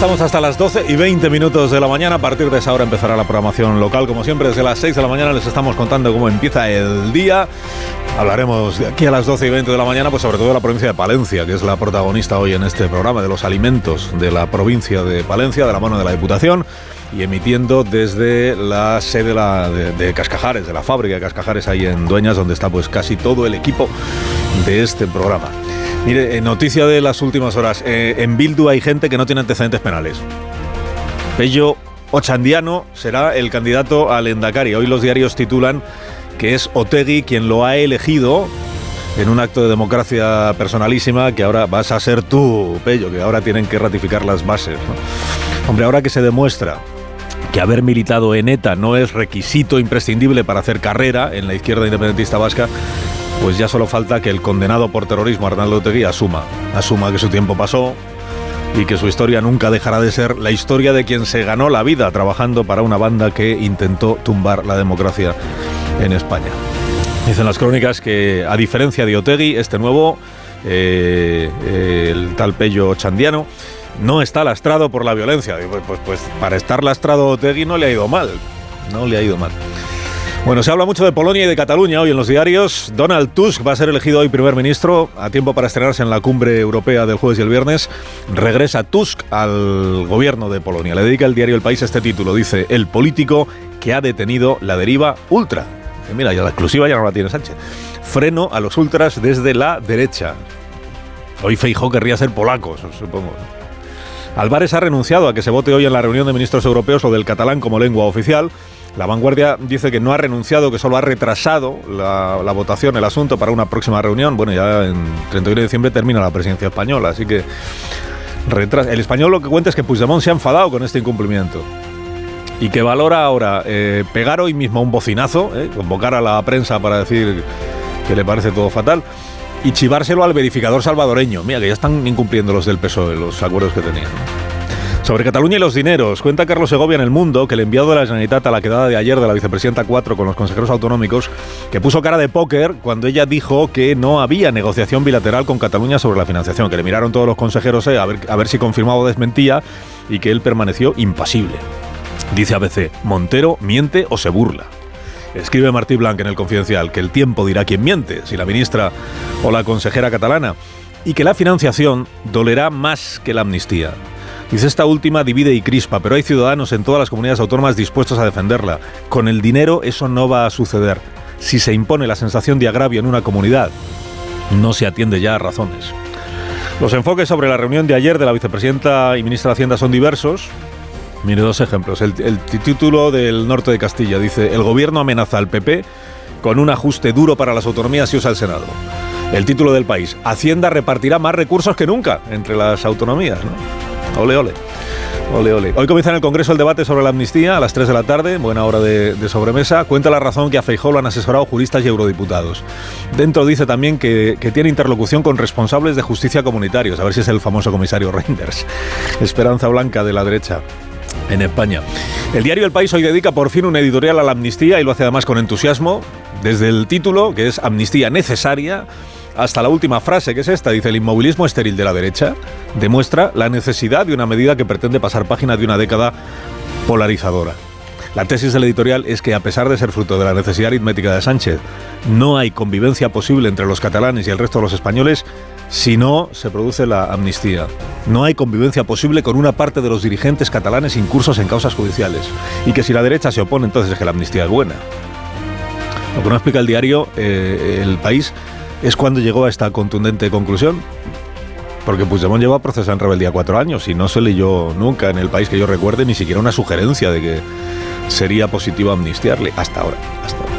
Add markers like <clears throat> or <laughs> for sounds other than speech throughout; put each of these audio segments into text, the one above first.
Estamos hasta las 12 y 20 minutos de la mañana. A partir de esa hora empezará la programación local. Como siempre, desde las 6 de la mañana les estamos contando cómo empieza el día. Hablaremos de aquí a las 12 y 20 de la mañana, pues sobre todo de la provincia de Palencia, que es la protagonista hoy en este programa, de los alimentos de la provincia de Palencia, de la mano de la Diputación y emitiendo desde la sede de, de, Cascajares, de la fábrica de Cascajares ahí en Dueñas, donde está pues casi todo el equipo de este programa. Mire, eh, noticia de las últimas horas. Eh, en Bildu hay gente que no tiene antecedentes penales. Pello Ochandiano será el candidato al Endacari. Hoy los diarios titulan que es Otegui quien lo ha elegido en un acto de democracia personalísima que ahora vas a ser tú, Pello, que ahora tienen que ratificar las bases. Hombre, ahora que se demuestra que haber militado en ETA no es requisito imprescindible para hacer carrera en la izquierda independentista vasca, pues ya solo falta que el condenado por terrorismo Arnaldo Otegui asuma, asuma que su tiempo pasó y que su historia nunca dejará de ser la historia de quien se ganó la vida trabajando para una banda que intentó tumbar la democracia en España. Dicen las crónicas que, a diferencia de Otegui, este nuevo, eh, eh, el tal Pello Chandiano, no está lastrado por la violencia. Pues, pues, pues para estar lastrado Otegui no le ha ido mal, no le ha ido mal. Bueno, se habla mucho de Polonia y de Cataluña hoy en los diarios. Donald Tusk va a ser elegido hoy primer ministro a tiempo para estrenarse en la cumbre europea del jueves y el viernes. Regresa Tusk al gobierno de Polonia. Le dedica el diario El País este título. Dice, el político que ha detenido la deriva ultra. Mira, ya la exclusiva ya no la tiene Sánchez. Freno a los ultras desde la derecha. Hoy Feijó querría ser polaco, supongo. Álvarez ha renunciado a que se vote hoy en la reunión de ministros europeos lo del catalán como lengua oficial. La vanguardia dice que no ha renunciado, que solo ha retrasado la, votación, el asunto, para una próxima reunión. Bueno, ya en 31 de diciembre termina la presidencia española, así que. El español lo que cuenta es que Puigdemont se ha enfadado con este incumplimiento y que valora ahora eh, pegar hoy mismo un bocinazo, eh, convocar a la prensa para decir que le parece todo fatal y chivárselo al verificador salvadoreño. Mira, que ya están incumpliendo los del PSOE, los acuerdos que tenían. Sobre Cataluña y los dineros, cuenta Carlos Segovia en El Mundo que el enviado de la Generalitat a la quedada de ayer de la vicepresidenta 4 con los consejeros autonómicos, que puso cara de póker cuando ella dijo que no había negociación bilateral con Cataluña sobre la financiación, que le miraron todos los consejeros eh, a, ver, a ver si confirmaba o desmentía y que él permaneció impasible. Dice ABC, Montero miente o se burla. Escribe Martí Blanc en el Confidencial que el tiempo dirá quién miente, si la ministra o la consejera catalana, y que la financiación dolerá más que la amnistía. Dice esta última divide y crispa, pero hay ciudadanos en todas las comunidades autónomas dispuestos a defenderla. Con el dinero eso no va a suceder. Si se impone la sensación de agravio en una comunidad, no se atiende ya a razones. Los enfoques sobre la reunión de ayer de la vicepresidenta y ministra de Hacienda son diversos. Mire dos ejemplos. El, título del norte de Castilla dice, el gobierno amenaza al PP con un ajuste duro para las autonomías y usa el Senado. El título del país, Hacienda repartirá más recursos que nunca entre las autonomías. ¿no? Ole, ole. Ole, ole. Hoy comienza en el Congreso el debate sobre la amnistía a las 3 de la tarde, buena hora de, de sobremesa. Cuenta la razón que a Feijó lo han asesorado juristas y eurodiputados. Dentro dice también que, que, tiene interlocución con responsables de justicia comunitarios, a ver si es el famoso comisario <laughs> Reinders. Esperanza Blanca de la derecha en España. El diario El País hoy dedica por fin un editorial a la amnistía y lo hace además con entusiasmo, desde el título, que es Amnistía Necesaria, hasta la última frase, que es esta, dice, el inmovilismo estéril de la derecha demuestra la necesidad de una medida que pretende pasar página de una década polarizadora. La tesis del editorial es que, a pesar de ser fruto de la necesidad aritmética de Sánchez, no hay convivencia posible entre los catalanes y el resto de los españoles si no se produce la amnistía. No hay convivencia posible con una parte de los dirigentes catalanes incursos en causas judiciales. Y que si la derecha se opone, entonces es que la amnistía es buena. Lo que no explica el diario eh, El País es cuando llegó a esta contundente conclusión. Porque Puigdemont lleva procesado en rebeldía cuatro años y no se leyó nunca en el país que yo recuerde ni siquiera una sugerencia de que sería positivo amnistiarle. Hasta ahora, hasta ahora.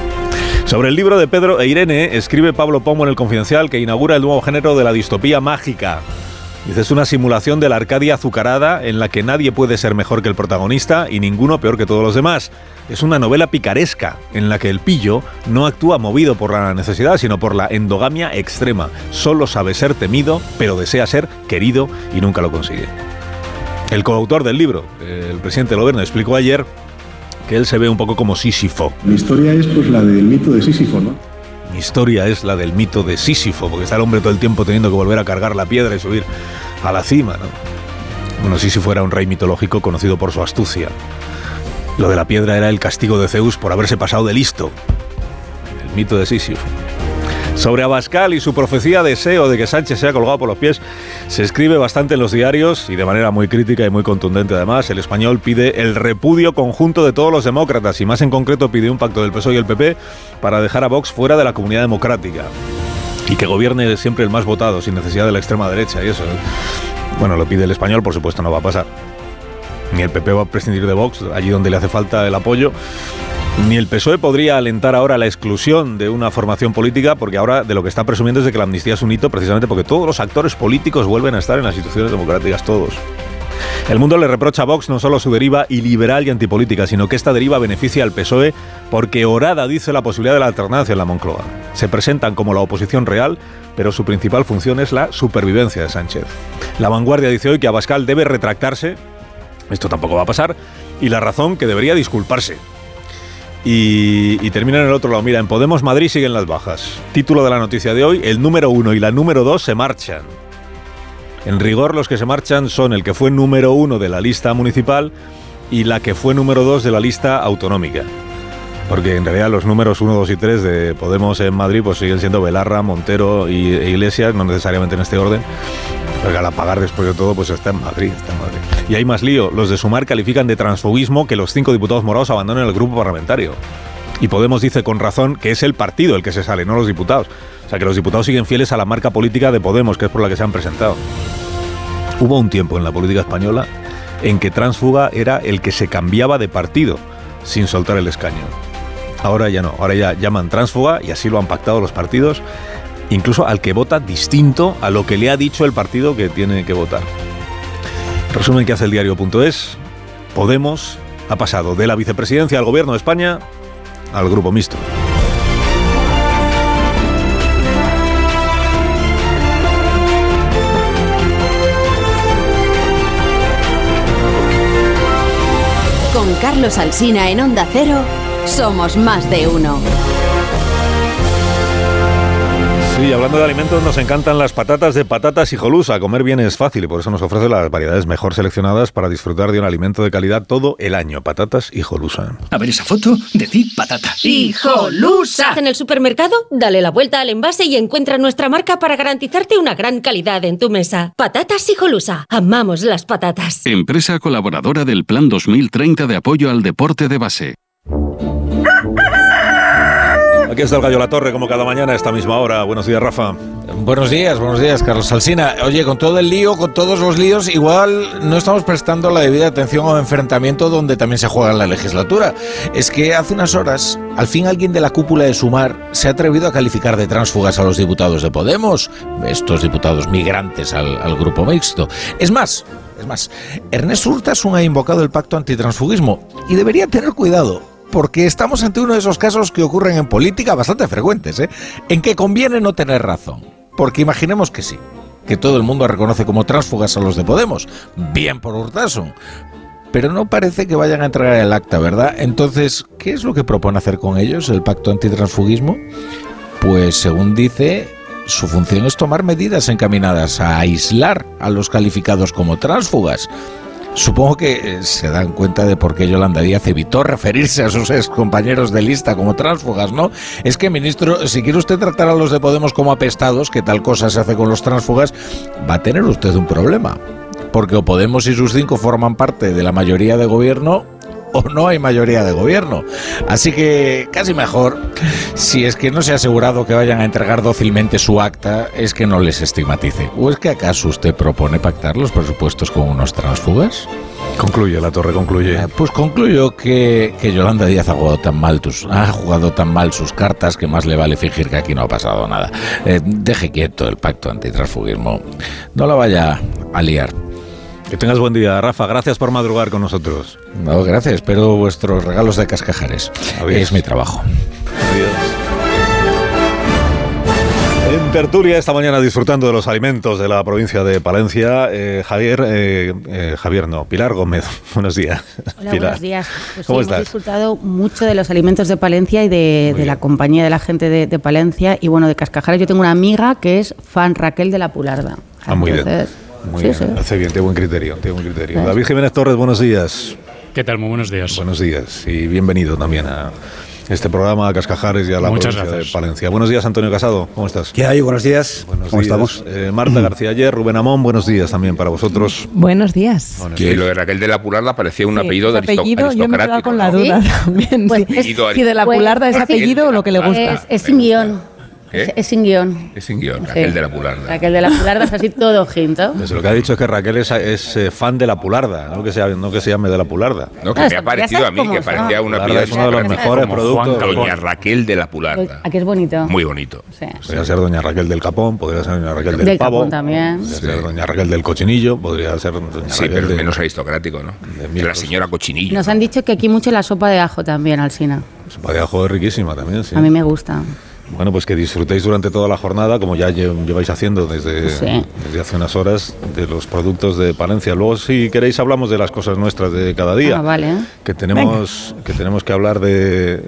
Sobre el libro de Pedro e Irene, escribe Pablo Pomo en El Confidencial que inaugura el nuevo género de la distopía mágica. Dice, es una simulación de la Arcadia azucarada en la que nadie puede ser mejor que el protagonista y ninguno peor que todos los demás. Es una novela picaresca en la que el pillo no actúa movido por la necesidad, sino por la endogamia extrema. Solo sabe ser temido, pero desea ser querido y nunca lo consigue. El coautor del libro, el presidente del gobierno, explicó ayer que él se ve un poco como Sísifo. Mi historia es pues la del mito de Sísifo, ¿no? Mi historia es la del mito de Sísifo, porque está el hombre todo el tiempo teniendo que volver a cargar la piedra y subir a la cima, ¿no? Bueno, Sísifo era un rey mitológico conocido por su astucia. Lo de la piedra era el castigo de Zeus por haberse pasado de listo. El mito de Sísifo. Sobre Abascal y su profecía de deseo de que Sánchez sea colgado por los pies, se escribe bastante en los diarios y de manera muy crítica y muy contundente además. El español pide el repudio conjunto de todos los demócratas y más en concreto pide un pacto del PSOE y el PP para dejar a Vox fuera de la comunidad democrática y que gobierne siempre el más votado sin necesidad de la extrema derecha y eso. Bueno, lo pide el español, por supuesto no va a pasar. Ni el PP va a prescindir de Vox allí donde le hace falta el apoyo ni el PSOE podría alentar ahora la exclusión de una formación política, porque ahora de lo que está presumiendo es de que la amnistía es un hito, precisamente porque todos los actores políticos vuelven a estar en las instituciones democráticas, todos. El mundo le reprocha a Vox no solo su deriva iliberal y antipolítica, sino que esta deriva beneficia al PSOE porque Orada dice la posibilidad de la alternancia en la Moncloa. Se presentan como la oposición real, pero su principal función es la supervivencia de Sánchez. La vanguardia dice hoy que Abascal debe retractarse, esto tampoco va a pasar, y la razón que debería disculparse. Y, termina en el otro lado. Mira, en Podemos Madrid siguen las bajas. Título de la noticia de hoy, el número uno y la número dos se marchan. En rigor, los que se marchan son el que fue número uno de la lista municipal y la que fue número dos de la lista autonómica. Porque en realidad los números 1, 2 y 3 de Podemos en Madrid pues siguen siendo Belarra, Montero y, e Iglesias, no necesariamente en este orden. Porque al apagar después de todo, pues está Madrid, está en Madrid. Y hay más lío. Los de Sumar califican de transfoguismo que los cinco diputados morados abandonen el grupo parlamentario. Y Podemos dice con razón que es el partido el que se sale, no los diputados. O sea, que los diputados siguen fieles a la marca política de Podemos, que es por la que se han presentado. Hubo un tiempo en la política española en que transfuga era el que se cambiaba de partido sin soltar el escaño. Ahora ya no, ahora ya llaman transfuga y así lo han pactado los partidos, incluso al que vota distinto a lo que le ha dicho el partido que tiene que votar. Resumen que hace el diario.es, Podemos ha pasado de la vicepresidencia al gobierno de España al grupo mixto. Con Carlos Alsina en Onda Cero. Somos más de uno. Sí, hablando de alimentos, nos encantan las patatas de patatas y jolusa. Comer bien es fácil y por eso nos ofrece las variedades mejor seleccionadas para disfrutar de un alimento de calidad todo el año. Patatas y jolusa. A ver esa foto, decir patata. ¡Hijolusa! En el supermercado, dale la vuelta al envase y encuentra nuestra marca para garantizarte una gran calidad en tu mesa. Patatas y jolusa. Amamos las patatas. Empresa colaboradora del Plan 2030 de apoyo al deporte de base. <laughs> Aquí está el Gallo La Torre, como cada mañana a esta misma hora. Buenos días, Rafa. Buenos días, buenos días, Carlos Alsina. Oye, con todo el lío, con todos los líos, igual no estamos prestando la debida atención a un enfrentamiento donde también se juega en la legislatura. Es que hace unas horas, al fin alguien de la cúpula de Sumar se ha atrevido a calificar de tránsfugas a los diputados de Podemos, estos diputados migrantes al, al grupo mixto. Es más, es más, Ernest Urtasun ha invocado el pacto antitransfugismo y debería tener cuidado porque estamos ante uno de esos casos que ocurren en política bastante frecuentes, ¿eh? en que conviene no tener razón. Porque imaginemos que sí, que todo el mundo reconoce como tránsfugas a los de Podemos, bien por Urtasun, pero no parece que vayan a entregar el acta, ¿verdad? Entonces, ¿qué es lo que propone hacer con ellos el pacto antitransfugismo? Pues según dice, su función es tomar medidas encaminadas a aislar a los calificados como tránsfugas Supongo que eh, se dan cuenta de por qué Yolanda Díaz evitó referirse a sus ex compañeros de lista como tránsfugas, ¿no? Es que, ministro, si quiere usted tratar a los de Podemos como apestados, que tal cosa se hace con los tránsfugas, va a tener usted un problema. Porque o Podemos y sus cinco forman parte de la mayoría de gobierno, o no hay mayoría de gobierno. Así que casi mejor, si es que no se ha asegurado que vayan a entregar dócilmente su acta, es que no les estigmatice. ¿O es que acaso usted propone pactar los presupuestos con unos transfugas? Concluye, la torre concluye. Eh, Pues concluyo que, que Yolanda Díaz ha jugado tan mal tus, ha jugado tan mal sus cartas que más le vale fingir que aquí no ha pasado nada. Eh, deje quieto el pacto antitransfugismo. No la vaya a liar. Que tengas buen día, Rafa. Gracias por madrugar con nosotros. No, gracias. Espero vuestros regalos de cascajares. Adiós. Es mi trabajo. En tertulia esta mañana disfrutando de los alimentos de la provincia de Palencia, eh, Javier, eh, eh, Javier no, Pilar Gómez. <laughs> Buenos días. Hola, Pilar. buenos días. Pues ¿Cómo sí, hemos estás? disfrutado mucho de los alimentos de Palencia y de, la compañía de la gente de, de Palencia. Y bueno, de Cascajares yo tengo una amiga que es fan Raquel de la Pularda. Ah, muy bien. Muy sí, bien. sí. Hace bien, tiene buen criterio. Tiene buen criterio. Gracias. David Jiménez Torres, buenos días. ¿Qué tal? Muy buenos días. Buenos días y bienvenido también a este programa, a Cascajares y a la Muchas provincia gracias. de Palencia. Buenos días, Antonio Casado. ¿Cómo estás? ¿Qué hay? Buenos días. Buenos ¿Cómo días. estamos? Eh, Marta García Ayer, Rubén Amón, buenos días también para vosotros. Buenos días. Buenos Que días. lo de Raquel de la Pularda parecía un Sí, apellido de apellido, yo me he quedado aristocrático. con la duda ¿Sí? también. Pues sí. es- Si de la pularda es es apellido o lo que le gusta. Es, es sin ¿Qué? Es, es sin guion. Es sin guion, Raquel Sí. de la Pularda. Raquel de la Pularda es así todo jinto. Pues <laughs> lo que ha dicho es que Raquel es, es, eh, fan de la Pularda, no que, sea, no que se llame de la Pularda. No, que me ha parecido a mí que parecía un Pularda apellido es uno de los mejores productos. Juan Doña Raquel de la Pularda. Aquí es bonito. Muy bonito. Sí. Podría ser doña Raquel del Capón, podría ser doña Raquel del, Del Pavo. Capón también. Podría Sí. ser doña Raquel del Cochinillo, podría ser doña Sí, Raquel pero de- menos aristocrático, ¿no? de Que la señora Cochinillo. Nos han dicho que aquí mucho la sopa de ajo también, Alsina. Sopa de ajo es riquísima también, sí. A mí me gusta. Bueno, pues que disfrutéis durante toda la jornada, como ya lle- lleváis haciendo desde, Sí. desde hace unas horas, de los productos de Palencia. Luego, si queréis, hablamos de las cosas nuestras de cada día. Ah, vale. Que tenemos, que tenemos que hablar de...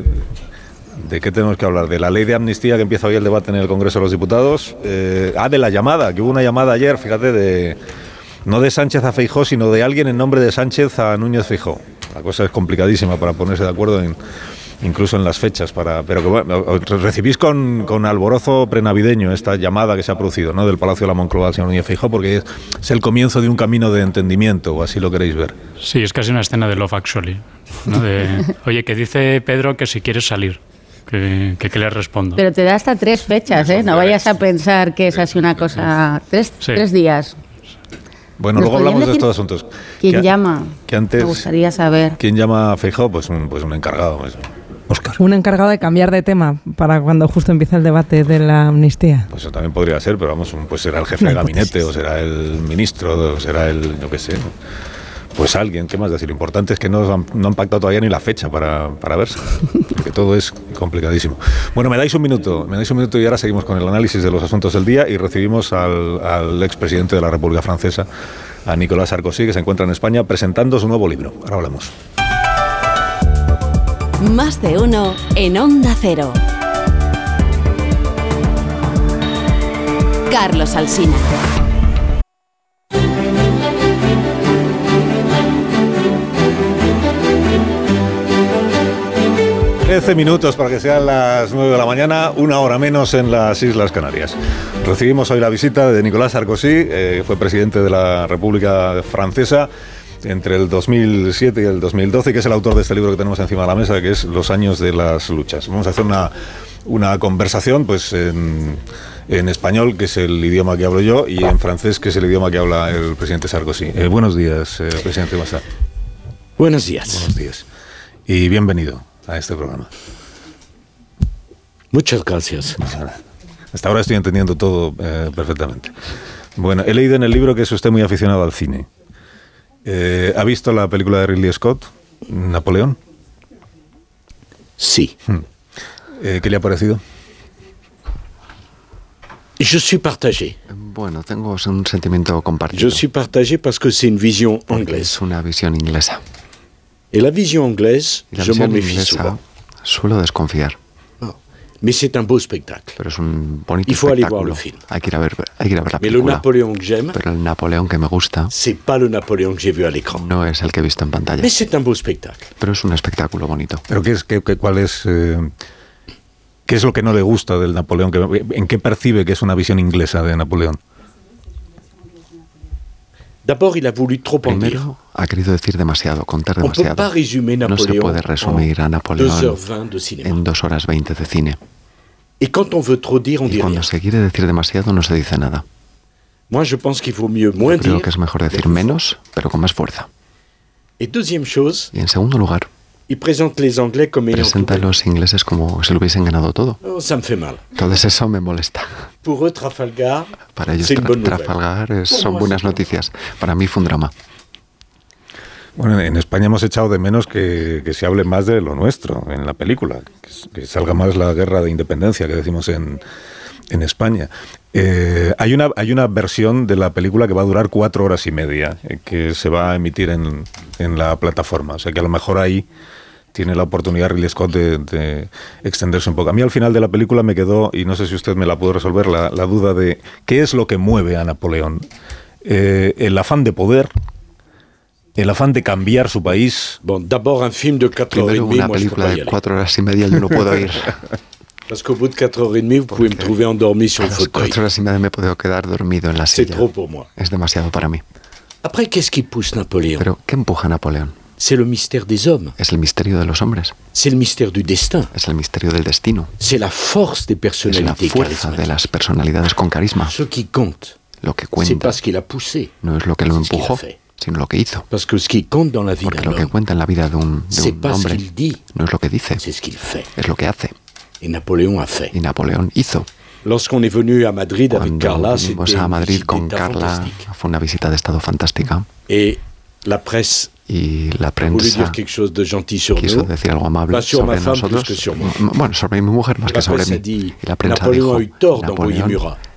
¿De qué tenemos que hablar? De la ley de amnistía que empieza hoy el debate en el Congreso de los Diputados. Eh, ah, de la llamada, que hubo una llamada ayer, fíjate, de no de Sánchez a Feijó, sino de alguien en nombre de Sánchez a Núñez Feijó. La cosa es complicadísima para ponerse de acuerdo en, incluso en las fechas. Para, pero que bueno, recibís con, con alborozo prenavideño esta llamada que se ha producido ¿no? del Palacio de la Moncloa al señor Núñez porque es, es el comienzo de un camino de entendimiento, o así lo queréis ver. Sí, es casi una escena de Love Actually. ¿no? De, <laughs> oye, que dice Pedro que si quieres salir, que, que, ¿qué le respondo? Pero te da hasta tres fechas, ¿eh? No vayas a pensar que es así una cosa. Tres, Sí. tres días. Bueno, ¿Nos luego hablamos de estos asuntos. ¿Quién Que- llama? Que antes, Me gustaría saber. ¿Quién llama a Feijó? Pues un, pues un encargado. Un encargado de cambiar de tema para cuando justo empiece el debate de la amnistía. Pues eso también podría ser, pero vamos, pues será el jefe de gabinete, hipótesis. o será el ministro, o será el, yo qué sé. Pues alguien, ¿qué más decir? Lo importante es que no han, no han pactado todavía ni la fecha para, para verse, <laughs> porque todo es complicadísimo. Bueno, me dais un minuto, me dais un minuto y ahora seguimos con el análisis de los asuntos del día y recibimos al, al expresidente de la República Francesa, a Nicolas Sarkozy, que se encuentra en España presentando su nuevo libro. Ahora hablamos. Más de uno en Onda Cero. Carlos Alsina. Trece minutos para que sean las 9 de la mañana, una hora menos en las Islas Canarias. Recibimos hoy la visita de Nicolás Sarkozy, eh, fue presidente de la República Francesa entre el 2007 y el 2012, y que es el autor de este libro que tenemos encima de la mesa, que es Los años de las luchas. Vamos a hacer una, una conversación pues en, en español, que es el idioma que hablo yo, y en francés, que es el idioma que habla el presidente Sarkozy. Eh, buenos días, eh, presidente Massa. Buenos días. Buenos días. Y bienvenido a este programa. Muchas gracias. Hasta ahora estoy entendiendo todo eh, perfectamente. Bueno, he leído en el libro que es usted muy aficionado al cine. Eh, ¿Ha visto la película de Ridley Scott, Napoleón? Sí. Hmm. Eh, ¿Qué le ha parecido? Je suis partagé. Bueno, tengo un sentimiento compartido. Je suis partagé parce que c'est une vision anglaise. Es una visión inglesa. Et la vision anglaise, Y la je m'en visión méfie inglesa souvent. suelo desconfiar. Mais c'est un beau spectacle. Pero es un bonito Il faut aller voir espectáculo. le film. Hay que ir a ver, hay que ir a ver la Mais le película. Napoléon que j'aime, Pero el Napoleón que me gusta c'est pas le Napoléon que j'ai vu à l'écran. no es el que he visto en pantalla. Mais c'est un beau spectacle. Pero es un espectáculo bonito. ¿Pero qué es, qué, qué- cuál es, eh, qué es lo que no le gusta del Napoleón? ¿Qué- ¿En qué percibe que es una visión inglesa de Napoleón? D'abord, il a voulu trop en dire. Primero, ha querido decir demasiado, contar On ne peut demasiado. No se puede resumir a Napoleón 2h20 de cinéma. en dos horas 20 de cine. Et quand on veut trop dire, on Y cuando se quiere decir demasiado, no se dice nada. Moi, je pense qu'il vaut mieux moins Creo que es mejor decir menos, pero con más fuerza. Et deuxième chose, Y en segundo lugar, les Anglais comme ayant tout presenta a los ingleses como si lo hubiesen ganado todo. Oh, ça me fait mal. Entonces eso me molesta. Pour eux, Trafalgar, Para ellos Tra-. Trafalgar es- son moi, buenas noticias. Para mí fue un drama. Bueno, en España hemos echado de menos que, que se hable más de lo nuestro en la película, que, que salga más la guerra de independencia que decimos en, en España. Eh, hay, una, hay una versión de la película que va a durar cuatro horas y media, eh, que se va a emitir en, en la plataforma. O sea que a lo mejor ahí tiene la oportunidad Ridley Scott de, de extenderse un poco. A mí al final de la película me quedó, y no sé si usted me la puede resolver, la, la duda de qué es lo que mueve a Napoleón. Eh, el afán de poder, el afán de cambiar su país. Bon, d'abord, un film de 4 heures et Primero una película de cuatro horas y media yo no puedo ir. <laughs> Parce qu'au bout de 4 heures et demie, vous pouvez me trouver endormi sur A le las fauteuil. cuatro horas y media me puedo quedar dormido en la C'est silla. trop pour moi. Es demasiado para mí. Après, qu'est-ce qui pousse Napoléon Pero, ¿qué empuja a Napoleón? C'est le mystère des hommes. Es el misterio de los hombres. C'est le mystère du destin. Es el misterio del destino. C'est la force des Es la personnalités fuerza de charismatiques. las personalidades con carisma. Ce qui compte, Lo que c'est cuenta pas ce qu'il a poussé. no es lo que lo empujó, sino lo que hizo. Parce que ce qui compte dans la vie Porque d'un lo que homme, cuenta en la vida de un, de c'est un pas ce hombre qu'il dit, no es lo que dice, c'est ce qu'il fait. es lo que hace. Napoléon a fait. Y Napoleón hizo. Lorsqu'on est venu à Madrid avec Cuando Carla, vinimos a Madrid con Carla, fue una visita de estado fantástica. Et la presse Y la prensa quiso decir algo amable sobre nosotros. Bueno, sobre mi mujer más que sobre mí. Y la prensa dijo, Napoleón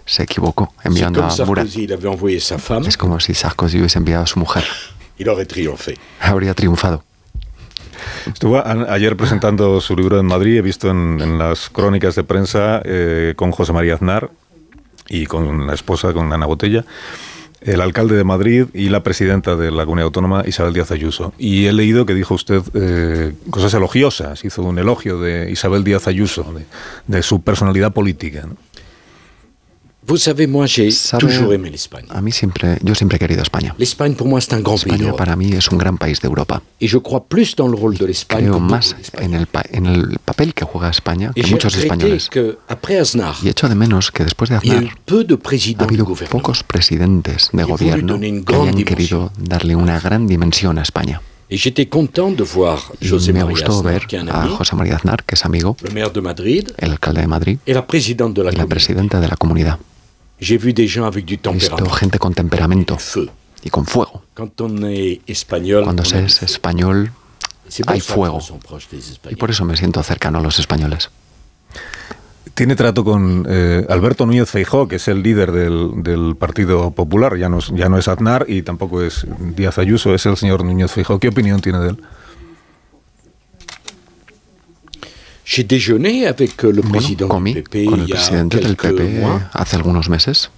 se equivocó enviando a Murat. Es como si Sarkozy hubiese enviado a su mujer. Habría triunfado. Estuvo ayer presentando su libro en Madrid, he visto en, en las crónicas de prensa eh, con José María Aznar y con la esposa, con Ana Botella, el alcalde de Madrid y la presidenta de la comunidad autónoma, Isabel Díaz Ayuso. Y he leído que dijo usted eh, cosas elogiosas, hizo un elogio de Isabel Díaz Ayuso, de, su personalidad política. Vous savez, moi, j'ai toujours aimé l'Espagne. A mí siempre, yo siempre he querido España. L'Espagne, pour moi, c'est un grand pays España para mí es un gran país de Europa. Et je crois plus dans le rôle de l'Espagne Creo más en el, en el papel que juega España que muchos españoles. que, après Aznar, Y echo de menos que después de y Aznar peu de ha habido gouvernement. pocos presidentes de Y gobierno que hayan dimension. querido darle una gran dimensión a España. De Y José me María gustó Aznar, ver a José María Aznar, que es amigo, de el alcalde de Madrid de y la presidenta de la comunidad. J'ai vu des gens avec du He visto gente con temperamento y con fuego. Cuando se es español hay fuego. y por eso me siento cercano a los españoles. Tiene trato con eh, Alberto Núñez Feijó, que es el líder del, del Partido Popular, ya no, es- ya no es Aznar y tampoco es Díaz Ayuso, es el señor Núñez Feijó. ¿Qué opinión tiene de él? J'ai déjeuné avec euh, le Bueno, président comí du PP con el presidente del PP mois. hace algunos meses.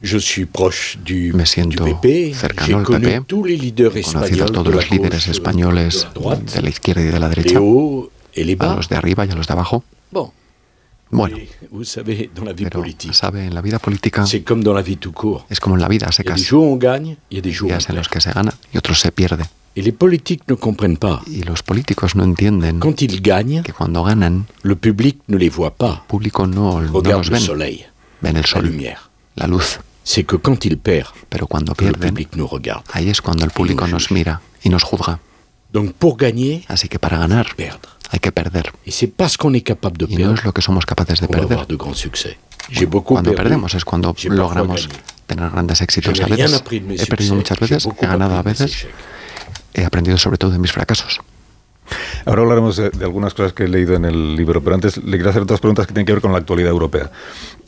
Je suis proche du, Me du siento PP. cercano al PP. He conocido a todos los líderes gauche, españoles de la de la izquierda y de la derecha, a los de arriba y a los de abajo. Bon, Bueno, savez, dans la vie pero politique, sabe, en la vida política c'est comme dans la vie tout court. es como en la vida, a secas. jours où on gagne, il y a des jours où on Días en los que se gana y otros se pierde. Et les politiques ne comprennent pas. Y los políticos no entienden Quand ils gagnent, que cuando ganan, le public ne les voit pas. el público no, no los le soleil, ven el la sol, lumière. la luz. C'est que quand ils perdent, Pero cuando le pierden, public nous regarde. ahí es cuando el público nos mira y nos juzga. Donc pour gagner, Así que para ganar perdre. Hay que perder. Et c'est parce qu'on est capable de Y no es lo que somos capaces de perder. Cuando perdu. perdemos es cuando logramos tener grandes éxitos. A veces he perdido muchas veces, he ganado a veces, he aprendido sobre todo de mis fracasos. Ahora hablaremos de, de algunas cosas que he leído en el libro, pero antes le quiero hacer dos preguntas que tienen que ver con la actualidad europea.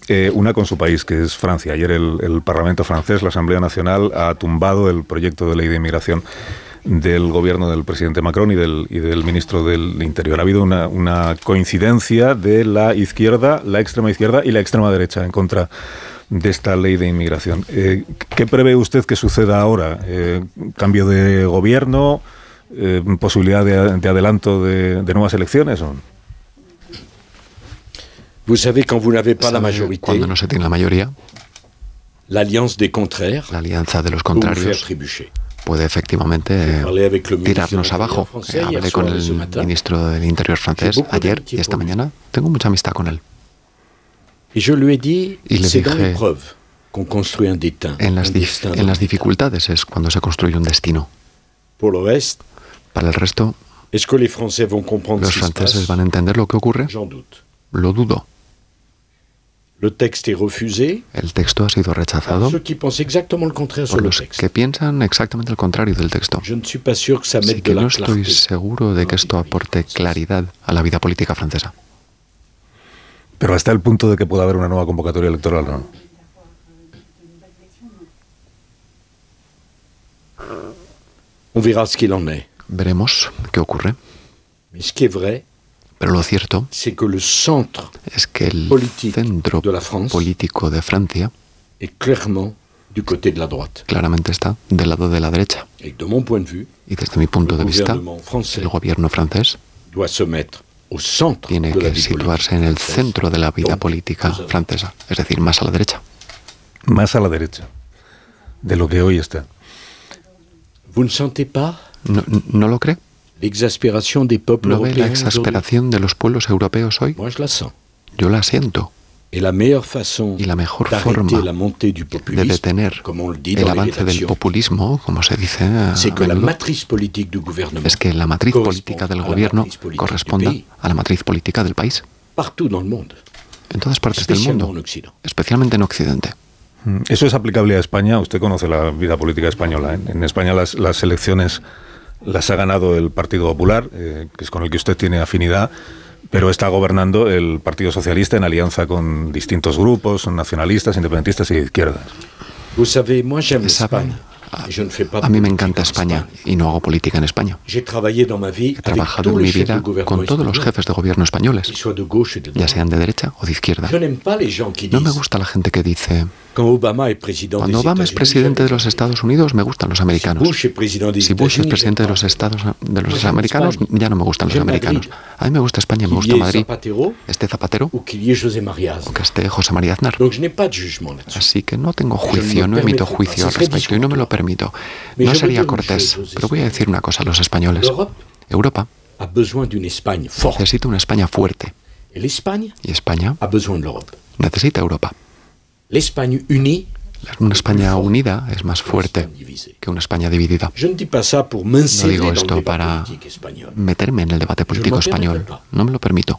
Eh, una con su país, que es Francia. Ayer el, el Parlamento francés, la Asamblea Nacional, ha tumbado el proyecto de ley de inmigración del gobierno del presidente Macron y del, y del ministro del Interior. Ha habido una, una coincidencia de la izquierda, la extrema izquierda y la extrema derecha en contra de esta ley de inmigración. Eh, ¿Qué prevé usted que suceda ahora? Eh, ¿Cambio de gobierno? Eh, ¿Posibilidad de, de adelanto de, de nuevas elecciones? o? Vous savez, quand vous n'avez pas la Sabe, majorité, Cuando no se tiene la mayoría, l'alliance des contraires La alianza de los contrarios. Puede efectivamente eh, tirarnos abajo. Eh, Hablé con el ministro del Interior francés ayer y esta mañana. Tengo mucha amistad con él. Y le dije. En las, en las dificultades es cuando se construye un destino. Para el resto, los franceses van a entender lo que ocurre. Lo dudo. Le texte est refusé El texto ha sido rechazado ceux qui pensent exactement le contraire sur por le los texte. que piensan exactamente el contrario del texto. Je ne suis pas sûr que ça Así mette de que la no estoy clarté. seguro de que esto aporte claridad a la vida política francesa. Pero hasta el punto de que pueda haber una nueva convocatoria electoral, ¿no? On verra ce qu'il en est. Veremos qué ocurre. Mais ce qui est vrai, Pero lo cierto c'est que le centre es que el Politique centro de la France político de Francia est clairement du côté de la droite. claramente está del lado de la derecha. Et de mon point de vue, Y desde mi punto de vista, el gobierno francés doit se mettre au centre tiene de la que vie situarse en el centro de la vida Donc, política francesa, es decir, más a la derecha. Más a la derecha de lo que hoy está. Vous ne sentez pas ¿No, no lo cree? ¿No ve la exasperación de los pueblos europeos hoy? Yo la siento. Y la mejor forma de detener el avance del populismo, como se dice a menudo, es que la matriz política del gobierno corresponda a la matriz política del país, en todas partes del mundo, especialmente en Occidente. Mm, ¿Eso es aplicable a España? Usted conoce la vida política española. ¿eh? En España las, las elecciones las ha ganado el Partido Popular, eh, que es con el que usted tiene afinidad, pero está gobernando el Partido Socialista en alianza con distintos grupos, nacionalistas, independentistas y de izquierdas. Saben, pas de A mí me encanta en España y no hago política en España. He trabajado en mi vida con todos los jefes de gobierno españoles, ya sean de derecha o de izquierda. No me gusta la gente que dice, cuando Obama es presidente de los Estados Unidos, me gustan los americanos. Si Bush es presidente de los. Estados de los americanos, ya no me gustan los americanos. A mí me gusta España, me gusta Madrid, esté Zapatero o que esté José María Aznar. Así que no tengo juicio, no emito juicio al respecto y no me lo permito. No sería cortés, pero voy a decir una cosa a los españoles. Europa necesita una España fuerte y España necesita Europa. Una España unida es más fuerte que una España dividida. No digo esto para meterme en el debate político español. No me lo permito.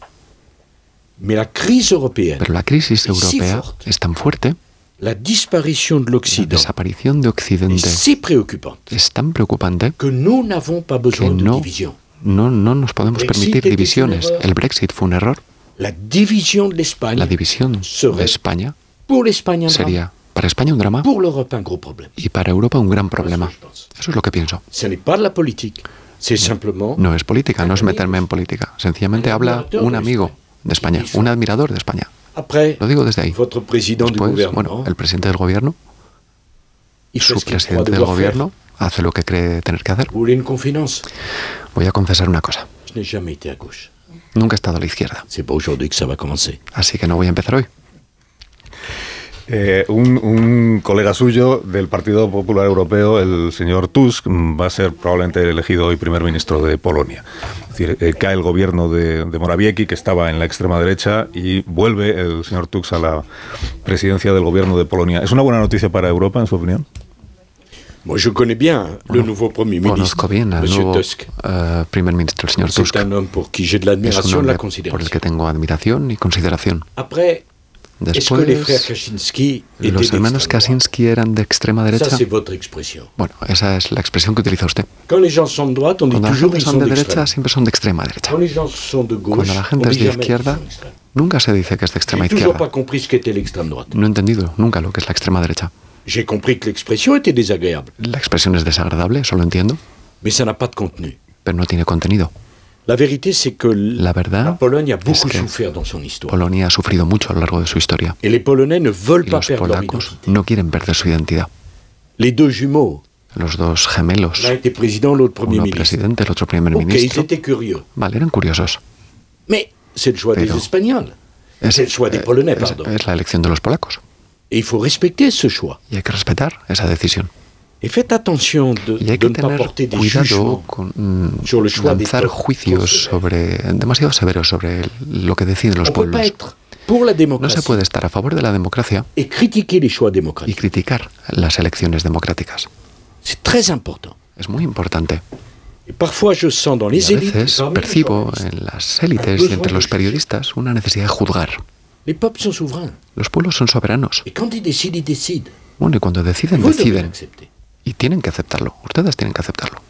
Pero la crisis europea es tan fuerte, la desaparición de Occidente es tan preocupante que no, no, no nos podemos permitir divisiones. El Brexit fue un error. La división de España pour drame, sería para España un drama y para Europa un gran problema. Eso es lo que pienso. No es política, no es meterme en política. Sencillamente habla un amigo de España, un admirador de España. après Lo digo desde ahí. Después, bueno, el presidente del gobierno, su presidente del gobierno, hace lo que cree tener que hacer. Voy a confesar una cosa. Nunca he estado a la izquierda, así que no voy a empezar hoy. Eh, un, un colega suyo del Partido Popular Europeo, el señor Tusk, mm, va a ser probablemente elegido hoy primer ministro de Polonia. Es decir, eh, cae el gobierno de, de Morawiecki, que estaba en la extrema derecha, y vuelve el señor Tusk a la presidencia del gobierno de Polonia. ¿Es una buena noticia para Europa, en su opinión? Moi, je connais bien le nouveau Premier ministre, Conozco bien al Monsieur nuevo Tusk. eh, primer ministro, el señor Tusk. C'est un homme pour qui j'ai de Es un l'admiration et de hombre la por el que tengo admiración y consideración. Après, Después, los hermanos Kaczynski eran de extrema derecha. Bueno, esa es la expresión que utiliza usted. Cuando la toujours gente ils son de derecha, siempre son de extrema derecha. Cuando la gente es de izquierda, nunca se dice que es de extrema izquierda. No he entendido nunca lo que es la extrema derecha. La expresión es desagradable, eso lo entiendo, pero no tiene contenido. La vérité, c'est que l- La verdad beaucoup que souffert dans son histoire. Polonia ha sufrido mucho a lo largo de su historia y los polacos no quieren perder su identidad. Les deux jumeaux, Los dos gemelos, l'un était président, l'autre Premier uno ministre. presidente, el otro primer ministro, vale, eran curiosos. Mais c'est le choix des Pero Espagnols. Es, C'est le choix des eh, Polonais, es- pardon. es la elección de los polacos. Et il faut respecter ce choix. Y hay que respetar esa decisión. Faites attention de, Y hay de que pas tener cuidado con lanzar juicios sobre demasiado severos sobre lo que deciden los pueblos. No se puede estar a favor de la democracia y criticar las elecciones democráticas. Es muy importante. Y a veces percibo en las élites y entre los periodistas una necesidad de juzgar. Los pueblos son soberanos. Bueno, y cuando deciden, deciden. Y tienen que aceptarlo. Ustedes tienen que aceptarlo.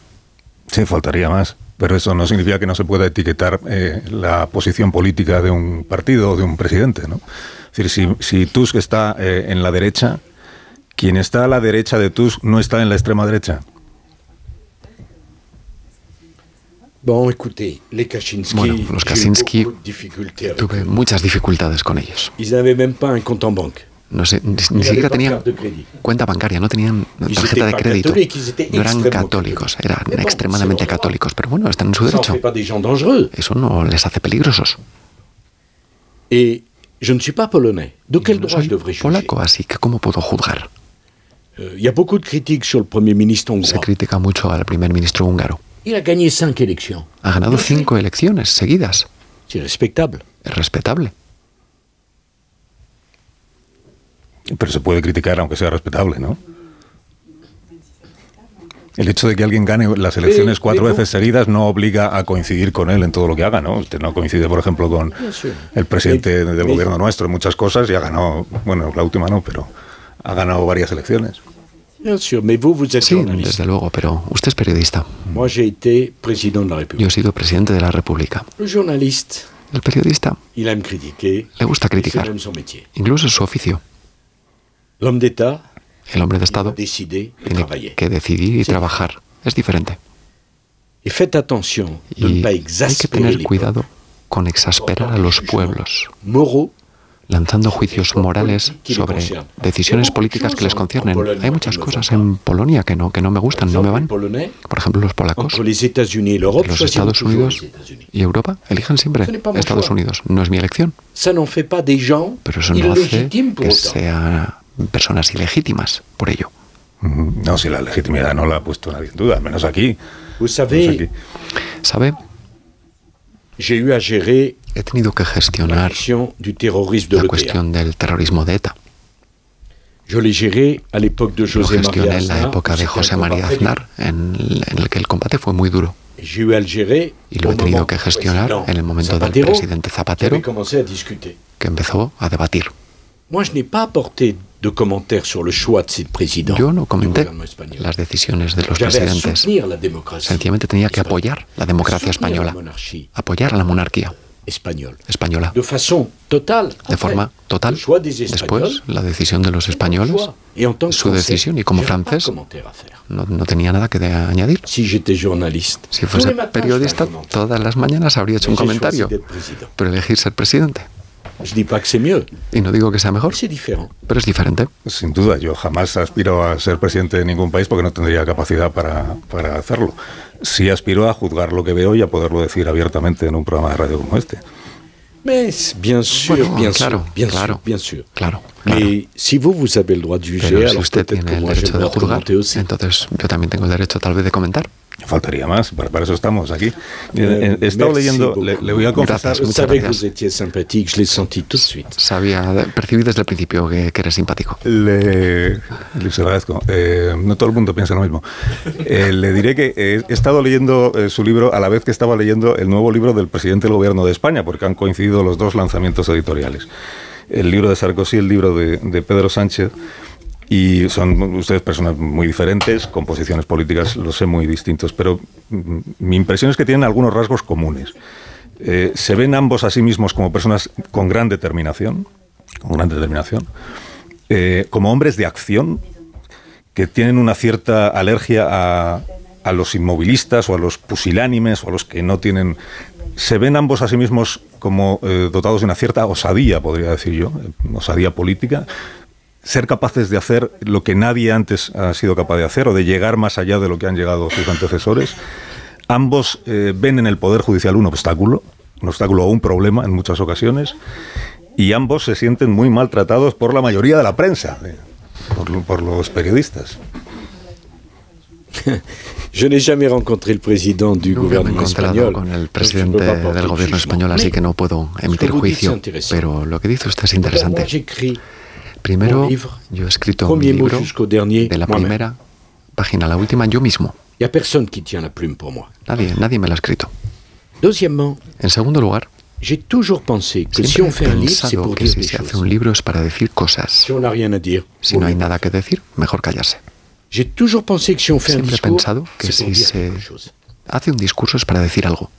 Sí, faltaría más. Pero eso no significa que no se pueda etiquetar eh, la posición política de un partido o de un presidente, ¿no? Es decir, si, si Tusk está eh, en la derecha, quien está a la derecha de Tusk no está en la extrema derecha. Bon, écoutez, les Kaczynski, Bueno, los Kaczynski tuve muchas dificultades con ellos. Ils n'avaient même pas un compte en banque. No sé, ni, siquiera tenían cuenta bancaria, no tenían tarjeta de crédito. No eran católicos, eran extremadamente católicos. Pero bueno, están en su derecho. Eso no les hace peligrosos. De quel No soy polaco, así que ¿cómo puedo juzgar? Euh, y Se critica mucho al primer ministro húngaro. Ha ganado cinco elecciones seguidas. Es respetable. Pero se puede criticar aunque sea respetable, ¿no? El hecho de que alguien gane las elecciones Sí, cuatro veces seguidas no obliga a coincidir con él en todo lo que haga, ¿no? Usted no coincide, por ejemplo, con el presidente del gobierno nuestro en muchas cosas y ha ganado, bueno, la última no, pero ha ganado varias elecciones. Sí, desde luego, pero usted es periodista. Yo he sido presidente de la República. El periodista le gusta criticar. Incluso es su oficio. El hombre de Estado tiene que decidir y trabajar. Es diferente. Y hay que tener cuidado con exasperar a los pueblos, lanzando juicios morales sobre decisiones políticas que les conciernen. Hay muchas cosas en Polonia que no, que no me gustan, no me van. Por ejemplo, los polacos. Los Estados Unidos y Europa eligen siempre Estados. Unidos. No es mi elección, pero eso no hace que autant. Personas ilegítimas por ello. Ujú. No, si la legitimidad no la ha puesto nadie en duda, al menos aquí. Menos aquí. ¿Sabe? He tenido que gestionar la cuestión del terrorismo de ETA. Géré l'époque de Lo José María gestioné en la Aznar. época de José María. Aznar, en, en el que el combate fue muy duro. Y lo he tenido que gestionar en el momento del Zapatero, presidente Zapatero, que empezó a debatir. De commentaires sur le choix de ces présidents Yo no comenté las decisiones de los presidentes. Sencillamente tenía que apoyar la democracia española, apoyar a la monarquía española. De façon totale. De forma total. Después, la decisión de los españoles, su Français, decisión, y como francés, no, no tenía nada que de añadir. Si fuese periodista, todas las mañanas habría hecho un comentario, pero elegir ser presidente. Je dis pas que c'est mieux, Y no digo que sea mejor, c'est différent. pero es diferente. Sin duda, yo jamás aspiro a ser presidente de ningún país porque no tendría capacidad para, para hacerlo. Sí aspiro a juzgar lo que veo y a poderlo decir abiertamente en un programa de radio como este. Mais bien sûr, Bueno, bien claro, sûr, bien claro, sûr, bien sûr. Claro, claro. Mais si vous, vous avez le droit de juger, Pero si usted tiene el derecho de juzgar, aussi. entonces yo también tengo el derecho tal vez de comentar. Faltaría más, para, para eso estamos aquí. Eh, Eh, He estado leyendo, le, le voy a confesar. Sabía, percibí desde el principio que, que eres simpático. Le, le se lo agradezco. Eh, no todo el mundo piensa lo mismo. Eh, le diré que he, he estado leyendo eh, su libro a la vez que estaba leyendo el nuevo libro del presidente del gobierno de España, porque han coincidido los dos lanzamientos editoriales. El libro de Sarkozy y el libro de, de Pedro Sánchez. Y son ustedes personas muy diferentes, con posiciones políticas, lo sé, muy distintos, pero mm, mi impresión es que tienen algunos rasgos comunes. Eh, se ven ambos a sí mismos como personas con gran determinación, con gran determinación, eh, como hombres de acción que tienen una cierta alergia a, a los inmovilistas o a los pusilánimes o a los que no tienen... Se ven ambos a sí mismos como eh, dotados de una cierta osadía, podría decir yo, osadía política, ser capaces de hacer lo que nadie antes ha sido capaz de hacer o de llegar más allá de lo que han llegado sus antecesores. Ambos eh, ven en el Poder Judicial un obstáculo, un obstáculo o un problema en muchas ocasiones. y ambos se sienten muy maltratados por la mayoría de la prensa, eh, por, por los periodistas. <laughs> Je n'ai jamais rencontré encontrado espagnol. con el presidente del de gobierno español, así que no puedo emitir juicio. Pero lo que dice usted es interesante. Primero, yo he escrito mot libro de la primera página a la última yo mismo. A la. Nadie, nadie me lo ha escrito. En segundo lugar, j'ai toujours pensé que si siempre on he fait un livre, c'est pensado pour que dire si des se hace un libro es para decir cosas. Si on n'a rien à dire, Si no hay nada que decir, mejor callarse. j'ai toujours pensé que si on fait un Siempre he discours, pensado que si se hace un discurso es para decir algo.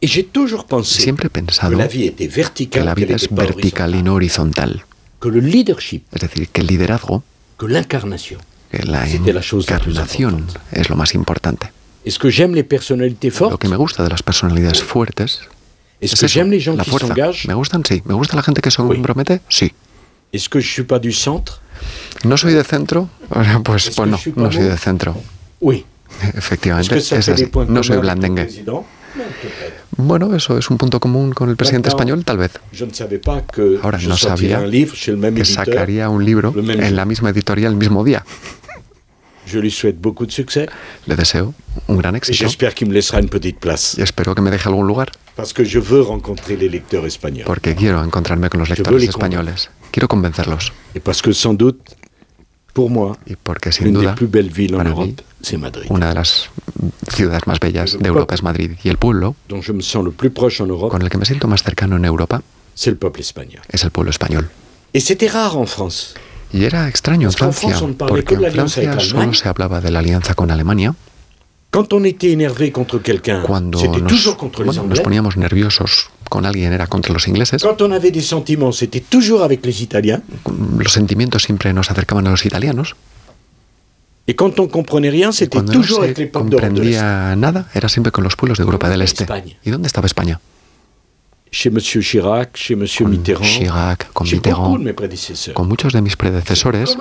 Et j'ai toujours pensé Siempre he que pensado la vie était que la vida es vertical y no horizontal. Que le leadership, Es decir, que el liderazgo, que la encarnación es lo más importante. Est-ce que j'aime les personnalités Lo que me gusta de las personalidades fuertes es que j'aime les gens la fuerza. ¿Me gustan? Sí. ¿Me gusta la gente que se compromete? Sí. Est-ce que je suis pas du centre ¿No soy de centro? Pues, pues no, no soy de centro. Oui. <laughs> Efectivamente, es así. No soy blandengue. Bueno, eso es un punto común con el presidente español, tal vez. Ahora no sabía que sacaría un libro en la misma editorial el mismo día. Le deseo un gran éxito. y espero que me deje algún lugar. Porque quiero encontrarme con los lectores les españoles. Quiero convencerlos pour moi, y porque sin duda para mí, Europe, c'est Madrid, una de las ciudades más bellas de Europa es Madrid. Y el pueblo con el que me siento más cercano en Europa es el pueblo español. Y era extraño en Francia, porque en Francia solo se hablaba de la alianza con Alemania cuando c'était nos, toujours contre les bueno, nos poníamos nerviosos con alguien era contra los ingleses. Quand on avait des sentiments, c'était toujours avec les Italiens. Los sentimientos siempre nos acercaban a los italianos. C'était Cuando no se comprendía nada, era siempre con los pueblos de Europa del Este. ¿Y dónde estaba España? Chez M. Chirac, chez M. Mitterrand, Chirac, con Mitterrand, con muchos de mis predecesores,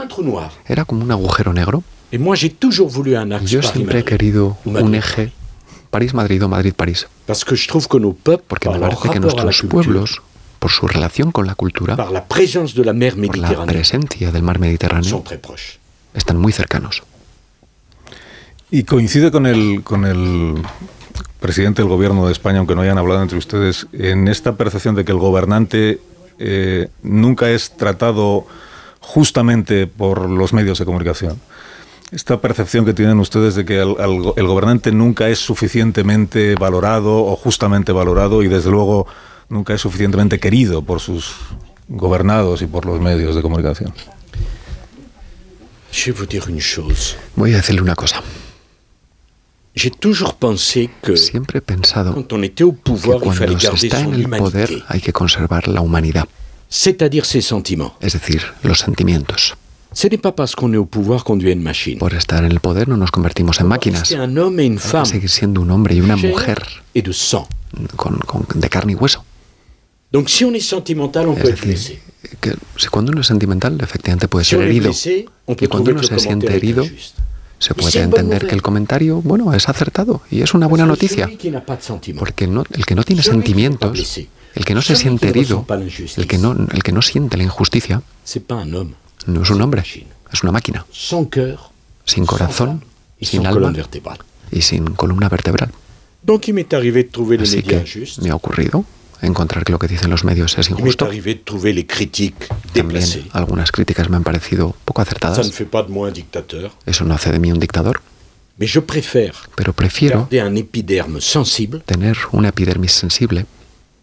era como un agujero negro. Et moi, j'ai toujours voulu un axe Yo siempre he querido un Madrid. eje París-Madrid o Madrid-París, porque me parece que nuestros culture, pueblos, por su relación con la cultura, par la présence de la mer por la presencia del mar sont Mediterráneo, están muy cercanos. Y coincide con el, con el presidente del gobierno de España, aunque no hayan hablado entre ustedes, en esta percepción de que el gobernante eh, nunca es tratado justamente por los medios de comunicación. Esta percepción que tienen ustedes de que el, el- el gobernante nunca es suficientemente valorado o justamente valorado y desde luego nunca es suficientemente querido por sus gobernados y por los medios de comunicación. Voy a decirle una cosa. Siempre he pensado que cuando se está en el poder hay que conservar la humanidad, es decir, los sentimientos. Ce n'est pas parce qu'on est au pouvoir qu'on devient une machine. Por estar en el poder no nos convertimos en máquinas. Hay que seguir siendo un hombre y una mujer et de con, con- de carne y hueso. Donc si on est sentimental, on Es peut decir, que si cuando uno es sentimental, efectivamente puede Si ser herido. blessé, Y cuando uno se siente herido, se Y puede entender que el comentario, bueno, es acertado y es una buena Parce que noticia. Porque no, el que no tiene sentimientos, el que no se siente herido, el que no, el que no siente la injusticia, un no es un hombre, es una máquina, Sans cœur, sin corazón, sin alma y sin columna vertebral. Así que me ha ocurrido encontrar que lo que dicen los medios es injusto. También algunas críticas me han parecido poco acertadas. un. Eso no hace de mí un dictador, pero prefiero un tener una epidermis sensible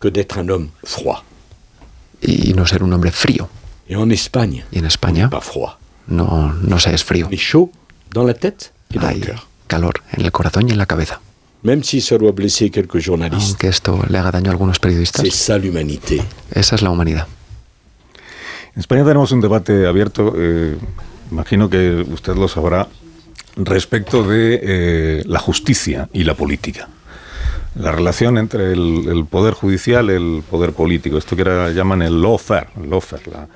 que d'être un homme froid. y no ser un hombre frío. Et en Espagne, Y en España pas froid. no, no se es frío. Mais chaud dans la tête et dans Hay le cœur. calor en el corazón y en la cabeza. Même si ça doit blesser quelques journalistes, Aunque esto le haga daño a algunos periodistas, c'est ça l'humanité. esa es la humanidad. En España tenemos un debate abierto, eh, imagino que usted lo sabrá, respecto de eh, la justicia y la política. La relación entre el, el poder judicial y el poder político, esto que ahora llaman el lawfare, lawfare, la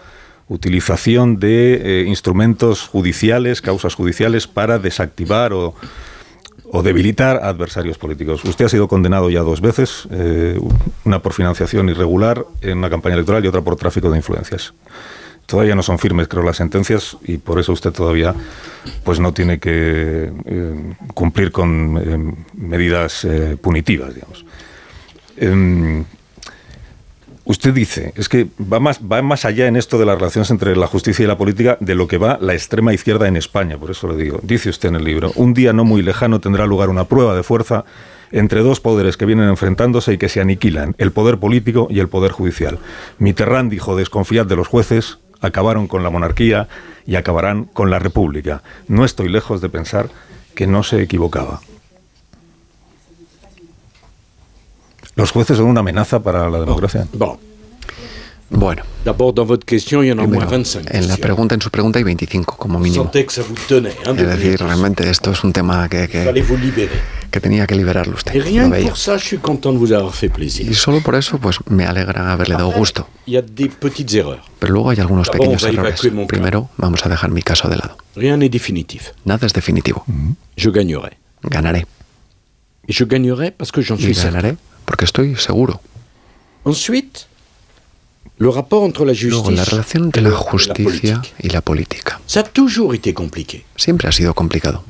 utilización de eh, instrumentos judiciales, causas judiciales para desactivar o, debilitar adversarios políticos. Usted ha sido condenado ya dos veces, eh, una por financiación irregular en una campaña electoral y otra por tráfico de influencias. Todavía no son firmes, creo, las sentencias y por eso usted todavía pues no tiene que eh, cumplir con medidas punitivas, digamos. Usted dice, es que va más, va más allá en esto de las relaciones entre la justicia y la política de lo que va la extrema izquierda en España, por eso le digo. Dice usted en el libro, un día no muy lejano tendrá lugar una prueba de fuerza entre dos poderes que vienen enfrentándose y que se aniquilan, el poder político y el poder judicial. Mitterrand dijo, desconfiad de los jueces, acabaron con la monarquía y acabarán con la república. No estoy lejos de pensar que no se equivocaba. Los jueces son una amenaza para la democracia. Bon. Bueno. D'abord, dans votre question, il y en a au moins Primero, 25. en la pregunta, en su pregunta hay 25 como mínimo. Es decir, realmente esto es un tema que, que, que tenía que liberarlo usted. Y solo por eso, pues me alegra haberle dado gusto. Pero luego hay algunos pequeños errores. Primero, vamos a dejar mi caso de lado. Nada es definitivo. Ganaré. Y ganaré porque estoy seguro. Ensuite, le rapport entre la Luego, la relación entre la justicia y la política. Siempre ha sido complicado.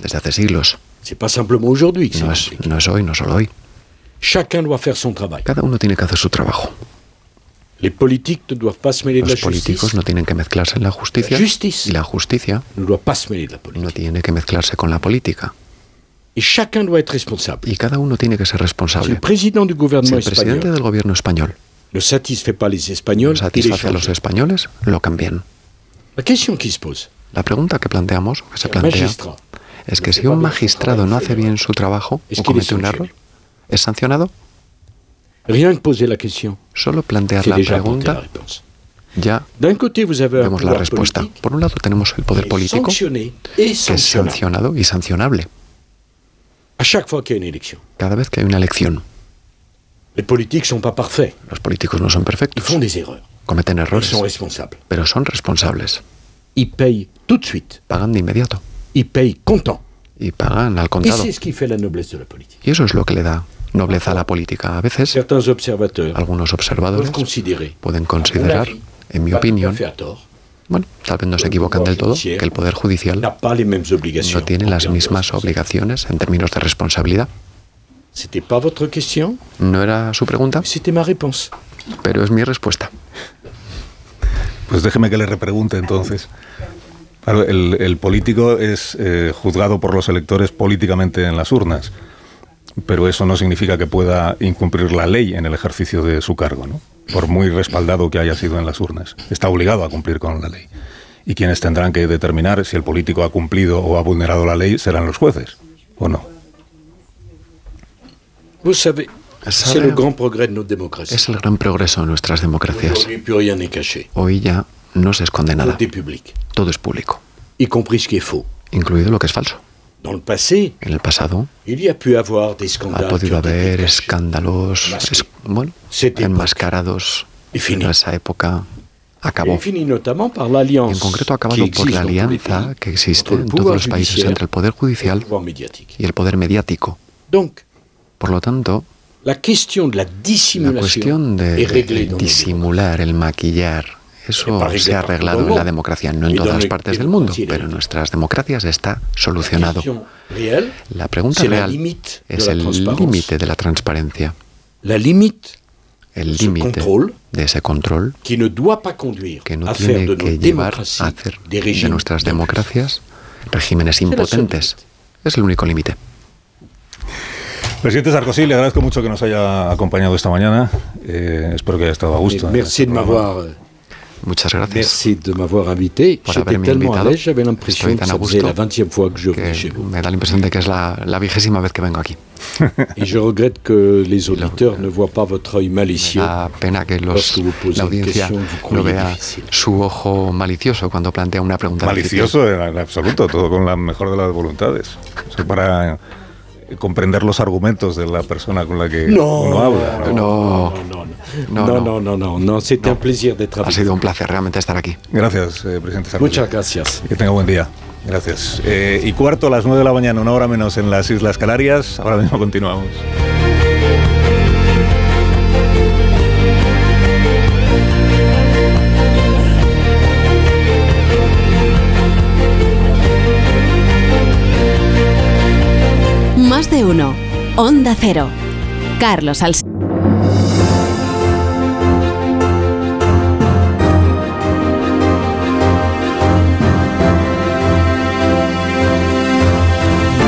Desde hace siglos. No es, no es hoy, no solo hoy. Cada uno tiene que hacer su trabajo. Los políticos no tienen que mezclarse en la justicia. Y la justicia no tiene que mezclarse con la política. Et chacun doit être responsable. Y cada uno tiene que ser Si responsable. le président du Si gouvernement el presidente espagnol del gobierno español ne satisfait pas les no satisface a los españoles, lo cambian. La pregunta que planteamos, que se plantea, es que si un magistrado no hace bien su trabajo o comete un error, ¿es sancionado? Solo plantear la pregunta, ya vemos la respuesta. Por un lado tenemos el poder político, que es sancionado y sancionable à chaque fois qu'il y a une élection. cada vez que hay una elección. Les politiques sont pas parfaits. Los políticos no son Ils perfectos, font des erreurs. cometen Ils errores, sont responsables. pero son responsables. Ils payent tout de suite. Pagan de inmediato Ils payent content. y pagan al contado. c'est ce qui fait la noblesse de la politique. Y eso es lo que le da nobleza a la política. A veces, algunos observadores pueden considerar, en mi opinión, bueno, tal vez no se equivocan del todo, que el Poder Judicial no tiene en las mismas obligaciones en términos de responsabilidad. No era su pregunta, pero es mi respuesta. Pues déjeme que le repregunte entonces. Claro, el, el político es eh, juzgado por los electores políticamente en las urnas, pero eso no significa que pueda incumplir la ley en el ejercicio de su cargo, ¿no? Por muy respaldado que haya sido en las urnas. Está obligado a cumplir con la ley. Y quienes tendrán que determinar si el político ha cumplido o ha vulnerado la ley serán los jueces, ¿o no? Vous savez, c'est ¿Sabe? le grand progrès de notre démocratie. Es el gran progreso de nuestras democracias. Hoy ya no se esconde nada, todo es público, incluido lo que es falso. Dans le passé, En el pasado il y a pu avoir des ha podido haber escándalos, es- bueno, enmascarados, pero esa época acabó. en concreto acabado por la alianza que existe en todos los países entre el poder judicial y el poder mediático. Por lo tanto, la question de la cuestión de, disimular, el maquillar, eso se ha arreglado en la democracia, no en todas partes del el mundo, pero en nuestras democracias está solucionado. La pregunta real es el límite de la transparencia, La limite el límite de ese control que no tiene que llevar a hacer de nuestras democracias regímenes impotentes. Es el único límite. Presidente Sarkozy, le agradezco mucho que nos haya acompañado esta mañana. Eh, espero que haya estado a gusto. Merci de programa. m'avoir Muchas gracias. merci de m'avoir invité. Por J'étais haberme tellement à invitado. l'aise, j'avais l'impression Estoy que tan a ça faisait gusto la 20e fois que je venais chez que vous. me da la impresión de que es la, la vigésima vez que vengo aquí. <laughs> Et je regrette que les <laughs> auditeurs ne voient pas votre œil Me malicieux. da pena que los, Lorsque vous posez la audiencia question que vous no vea difficile. su ojo malicioso cuando plantea una pregunta. Malicioso en, en absoluto, todo con la mejor de las voluntades. Eso para comprender los argumentos de la persona con la que No, uno habla. No, no, no, no. non, non, non, non, c'était un plaisir d'être Ha sido un placer realmente estar aquí. Gracias, eh, presidente. Sarkozy. Muchas gracias. Que tenga buen día. Gracias. Eh, y cuarto a las 9 de la mañana, una hora menos en las Islas Canarias. Ahora mismo continuamos. De uno. Onda Cero. Carlos Alsina.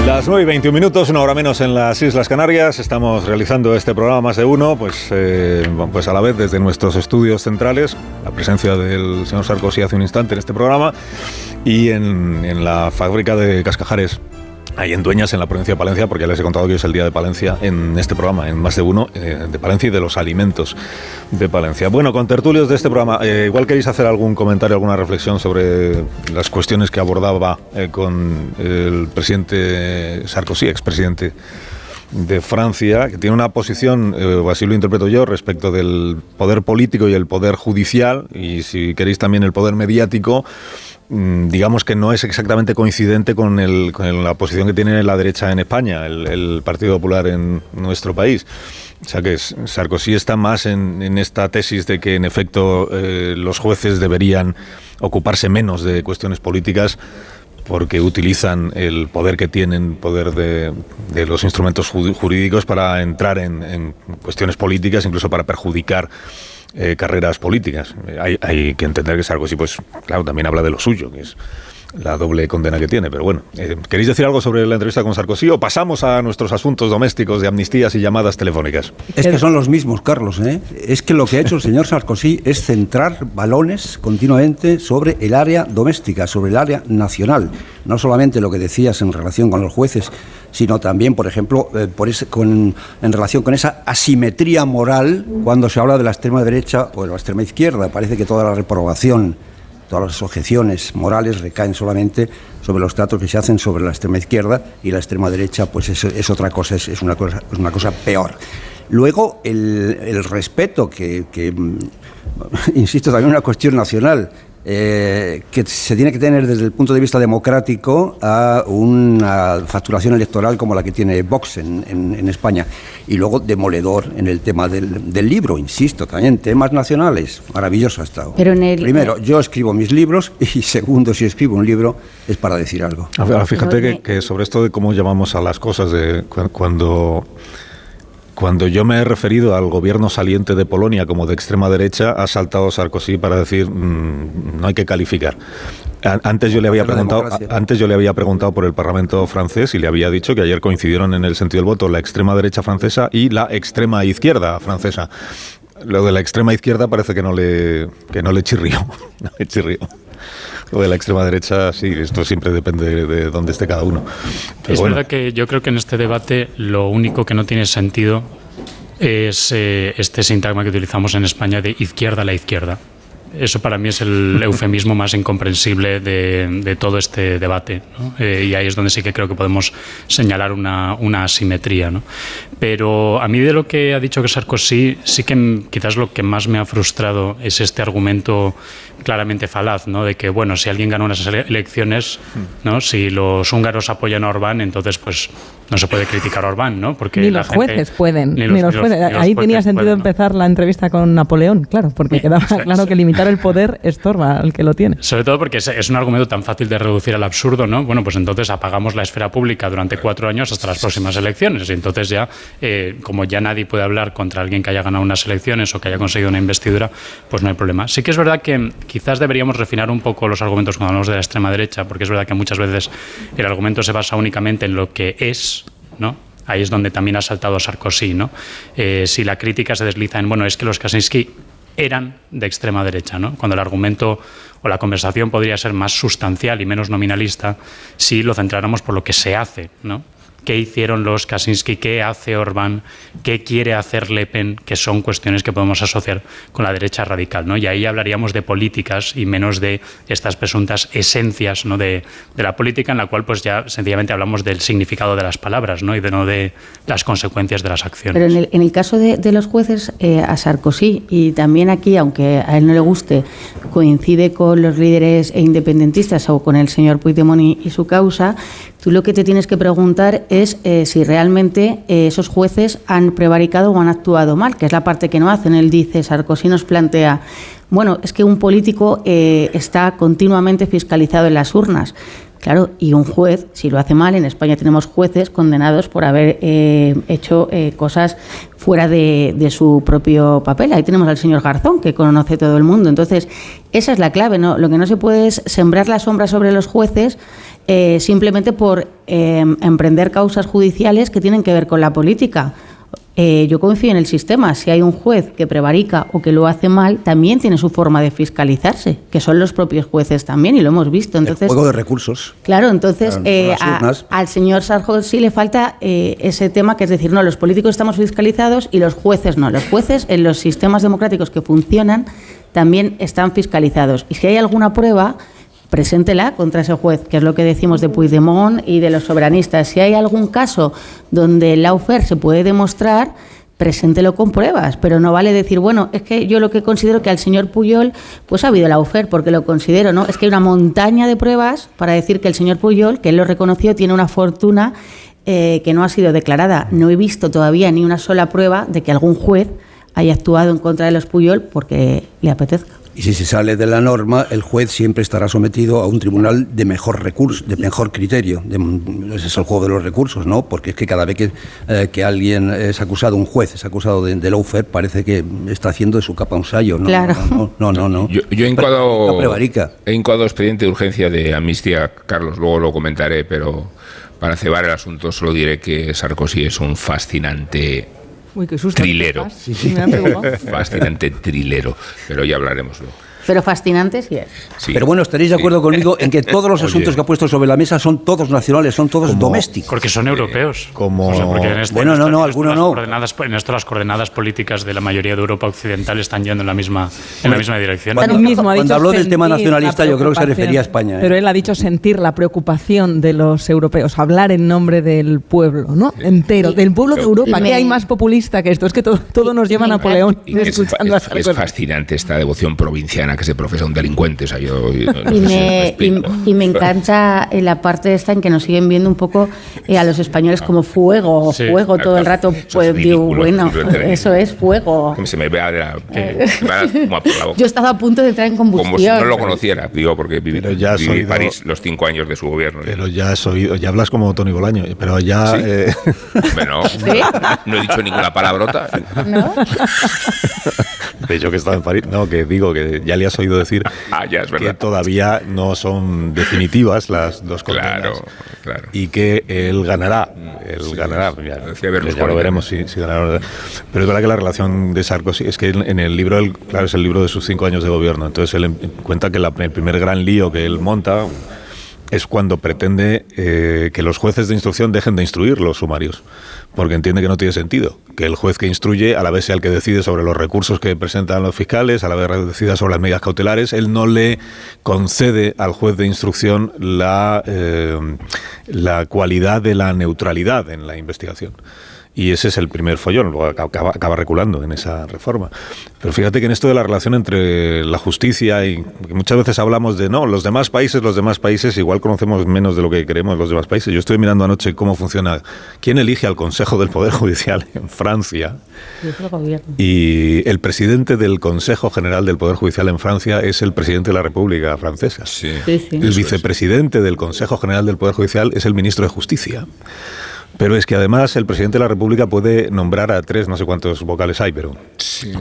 Las 9 y 21 minutos, una hora menos en las Islas Canarias. Estamos realizando este programa más de uno, pues, eh, pues a la vez desde nuestros estudios centrales, la presencia del señor Sarkozy hace un instante en este programa, y en, en la fábrica de Cascajares Ahí en Dueñas, en la provincia de Palencia, porque ya les he contado que hoy es el día de Palencia en este programa, en más de uno, eh, de Palencia y de los alimentos de Palencia. Bueno, con tertulios de este programa, eh, igual queréis hacer algún comentario, alguna reflexión sobre las cuestiones que abordaba eh, con el presidente Sarkozy, expresidente de Francia, que tiene una posición, o así lo interpreto yo, respecto del poder político y el poder judicial, y si queréis también el poder mediático, digamos que no es exactamente coincidente con, la posición que tiene la derecha en España, el, Partido Popular en nuestro país. O sea que Sarkozy está más en, esta tesis de que en efecto eh, los jueces deberían ocuparse menos de cuestiones políticas porque utilizan el poder que tienen, poder de, de los instrumentos jurídicos para entrar en, en cuestiones políticas, incluso para perjudicar eh, carreras políticas. Hay, hay, que entender que Sarkozy, pues claro, también habla de lo suyo, que es la doble condena que tiene. Pero bueno, eh, ¿queréis decir algo sobre la entrevista con Sarkozy o pasamos a nuestros asuntos domésticos de amnistías y llamadas telefónicas? Es que son los mismos, Carlos. ¿eh? Es que lo que ha hecho el señor Sarkozy es centrar balones continuamente sobre el área doméstica, sobre el área nacional. No solamente lo que decías en relación con los jueces, sino también, por ejemplo, eh, con, en relación con esa asimetría moral cuando se habla de la extrema derecha o de la extrema izquierda. Parece que toda la reprobación, todas las objeciones morales recaen solamente sobre los tratos que se hacen sobre la extrema izquierda y la extrema derecha, pues es, es otra cosa, es, es, una cosa, es una cosa peor. Luego, el, respeto que, que, <laughs> insisto, también una cuestión nacional eh, que se tiene que tener desde el punto de vista democrático a una facturación electoral como la que tiene Vox en, en, en España. Y luego demoledor en el tema del, del, libro, insisto, también temas nacionales. Maravilloso ha estado. Pero en el, Primero, yo escribo mis libros <laughs> y segundo, si escribo un libro es para decir algo. Ahora, fíjate que, que sobre esto de cómo llamamos a las cosas, de cuando cuando yo me he referido al gobierno saliente de Polonia como de extrema derecha, ha saltado Sarkozy para decir mmm, no hay que calificar. Antes yo le había preguntado, antes yo le había preguntado por el Parlamento francés y le había dicho que ayer coincidieron en el sentido del voto la extrema derecha francesa y la extrema izquierda francesa. Lo de la extrema izquierda parece que no le que no le chirrió, <laughs> no le chirrió. Lo de la extrema derecha, sí, esto siempre depende de, de dónde esté cada uno. Pero es bueno. verdad que yo creo que en este debate lo único que no tiene sentido es eh, este sintagma que utilizamos en España de izquierda a la izquierda. Eso para mí es el <laughs> eufemismo más incomprensible de, de todo este debate. ¿no? Eh, y ahí es donde sí que creo que podemos señalar una, una asimetría. ¿no? Pero a mí de lo que ha dicho que Sarkozy, sí que quizás lo que más me ha frustrado es este argumento claramente falaz, ¿no? De que, bueno, si alguien gana unas elecciones, ¿no? Si los húngaros apoyan a Orbán, entonces, pues, no se puede criticar a Orbán, ¿no? Porque ni los gente, jueces pueden. Ni los, ni los jueces. Ni los, Ahí tenía sentido pueden, empezar ¿no? la entrevista con Napoleón, claro, porque <laughs> quedaba claro que el poder estorba al que lo tiene. Sobre todo porque es, es, un argumento tan fácil de reducir al absurdo, ¿no? Bueno, pues entonces apagamos la esfera pública durante cuatro años hasta las próximas elecciones. Y entonces ya, eh, como ya nadie puede hablar contra alguien que haya ganado unas elecciones o que haya conseguido una investidura, pues no hay problema. Sí que es verdad que quizás deberíamos refinar un poco los argumentos cuando hablamos de la extrema derecha, porque es verdad que muchas veces el argumento se basa únicamente en lo que es, ¿no? Ahí es donde también ha saltado Sarkozy, ¿no? Eh, si la crítica se desliza en, bueno, es que los Kaczynski eran de extrema derecha, ¿no? Cuando el argumento o la conversación podría ser más sustancial y menos nominalista si lo centráramos por lo que se hace, ¿no? Qué hicieron los Kaczynski, qué hace Orbán, qué quiere hacer Le Pen, que son cuestiones que podemos asociar con la derecha radical. ¿no? Y ahí hablaríamos de políticas y menos de estas presuntas esencias ¿no? de, la política, en la cual pues ya sencillamente hablamos del significado de las palabras ¿no? y de no de las consecuencias de las acciones. Pero en el, caso de, los jueces, eh, a Sarkozy, y también aquí, aunque a él no le guste, coincide con los líderes independentistas o con el señor Puigdemont y su causa, Tú lo que te tienes que preguntar es eh, si realmente eh, esos jueces han prevaricado o han actuado mal, que es la parte que no hacen. Él dice, Sarkozy nos plantea, bueno, es que un político eh, está continuamente fiscalizado en las urnas. Claro, y un juez, si lo hace mal, en España tenemos jueces condenados por haber hecho cosas fuera de, de, su propio papel. Ahí tenemos al señor Garzón, que conoce todo el mundo. Entonces, esa es la clave, ¿no? Lo que no se puede es sembrar la sombra sobre los jueces eh, simplemente por em, emprender causas judiciales que tienen que ver con la política. Eh, yo confío en el sistema. Si hay un juez que prevarica o que lo hace mal, también tiene su forma de fiscalizarse, que son los propios jueces también, y lo hemos visto. Entonces, el juego de recursos. Claro, entonces eh, al señor Sarkozy le falta ese tema, que es decir, no, los políticos estamos fiscalizados y los jueces no. Los jueces en los sistemas democráticos que funcionan también están fiscalizados. Y si hay alguna prueba, preséntela contra ese juez, que es lo que decimos de Puigdemont y de los soberanistas. Si hay algún caso donde el lawfare se puede demostrar, preséntelo con pruebas, pero no vale decir, bueno, es que yo lo que considero que al señor Puyol pues ha habido lawfare, porque lo considero, ¿no? Es que hay una montaña de pruebas para decir que el señor Puyol, que él lo reconoció, tiene una fortuna eh, que no ha sido declarada. No he visto todavía ni una sola prueba de que algún juez haya actuado en contra de los Puyol porque le apetezca. Y si se sale de la norma, el juez siempre estará sometido a un tribunal de mejor recurso, de mejor criterio. ese es el juego de los recursos, ¿no? Porque es que cada vez que, eh, que alguien es acusado, un juez es acusado de, de lawfare, parece que está haciendo de su capa un sallo, ¿no? Claro. No, no, no. Yo, he incoado, he incoado expediente de urgencia de amnistía, Carlos, luego lo comentaré, pero para cebar el asunto solo diré que Sarkozy es un fascinante Uy, qué susto. Trilero. Sí, sí. <laughs> Fascinante trilero, pero ya hablaremos luego. Pero fascinante sí es. Pero bueno, estaréis de acuerdo conmigo en que <laughs> todos los asuntos que ha puesto sobre la mesa son todos nacionales, son todos domésticos. Porque son europeos. Como... Este- bueno, no, no, algunos no. en esto las coordenadas políticas de la mayoría de Europa occidental están yendo en la misma, en la misma dirección. Cuando, cuando habló del tema nacionalista, yo creo que se refería a España. ¿eh? Pero él ha dicho sentir la preocupación de los europeos, hablar en nombre del pueblo, ¿no? Entero, del pueblo de Europa. ¿Qué hay más populista que esto? Es que todo, todo nos lleva a Napoleón. es, es fascinante esta devoción provinciana que se profesa un delincuente. y, me, encanta la parte esta en que nos siguen viendo un poco eh, a los españoles como fuego, fuego todo el rato. Pues digo, bueno, eso es fuego. Se me vea la, eh. Yo estaba a punto de entrar en combustión. Como si no lo conociera, digo, porque viví, ya en París los cinco años de su gobierno. Pero ya has oído, ya hablas como Tony Bolaño, pero ya... Eh, bueno, no he dicho ninguna palabrota. ¿No? De hecho, que estaba en París. No, que digo que ya le has oído decir <laughs> ah, que todavía no son definitivas las dos condenas. Claro, claro. Y que él ganará. Él ganará. Ya, lo veremos si, ganará. Pero es verdad que la relación de Sarkozy es que en el libro, claro, es el libro de sus cinco años de gobierno. Entonces él cuenta que el primer gran lío que él monta es cuando pretende eh, que los jueces de instrucción dejen de instruir los sumarios, porque entiende que no tiene sentido que el juez que instruye a la vez sea el que decide sobre los recursos que presentan los fiscales, a la vez decida sobre las medidas cautelares, él no le concede al juez de instrucción la, eh, la cualidad de la neutralidad en la investigación. Y ese es el primer follón, luego acaba, acaba, reculando en esa reforma. Pero fíjate que en esto de la relación entre la justicia y muchas veces hablamos de no, los demás países, los demás países, igual conocemos menos de lo que creemos los demás países. Yo estoy mirando anoche cómo funciona, quién elige al Consejo del Poder <laughs> Judicial en Francia. Y el presidente del Consejo General del Poder Judicial en Francia es el presidente de la República Francesa. Sí. El vicepresidente del Consejo General del Poder Judicial es el ministro de Justicia. Pero es que además el presidente de la República puede nombrar a tres, no sé cuántos vocales hay, pero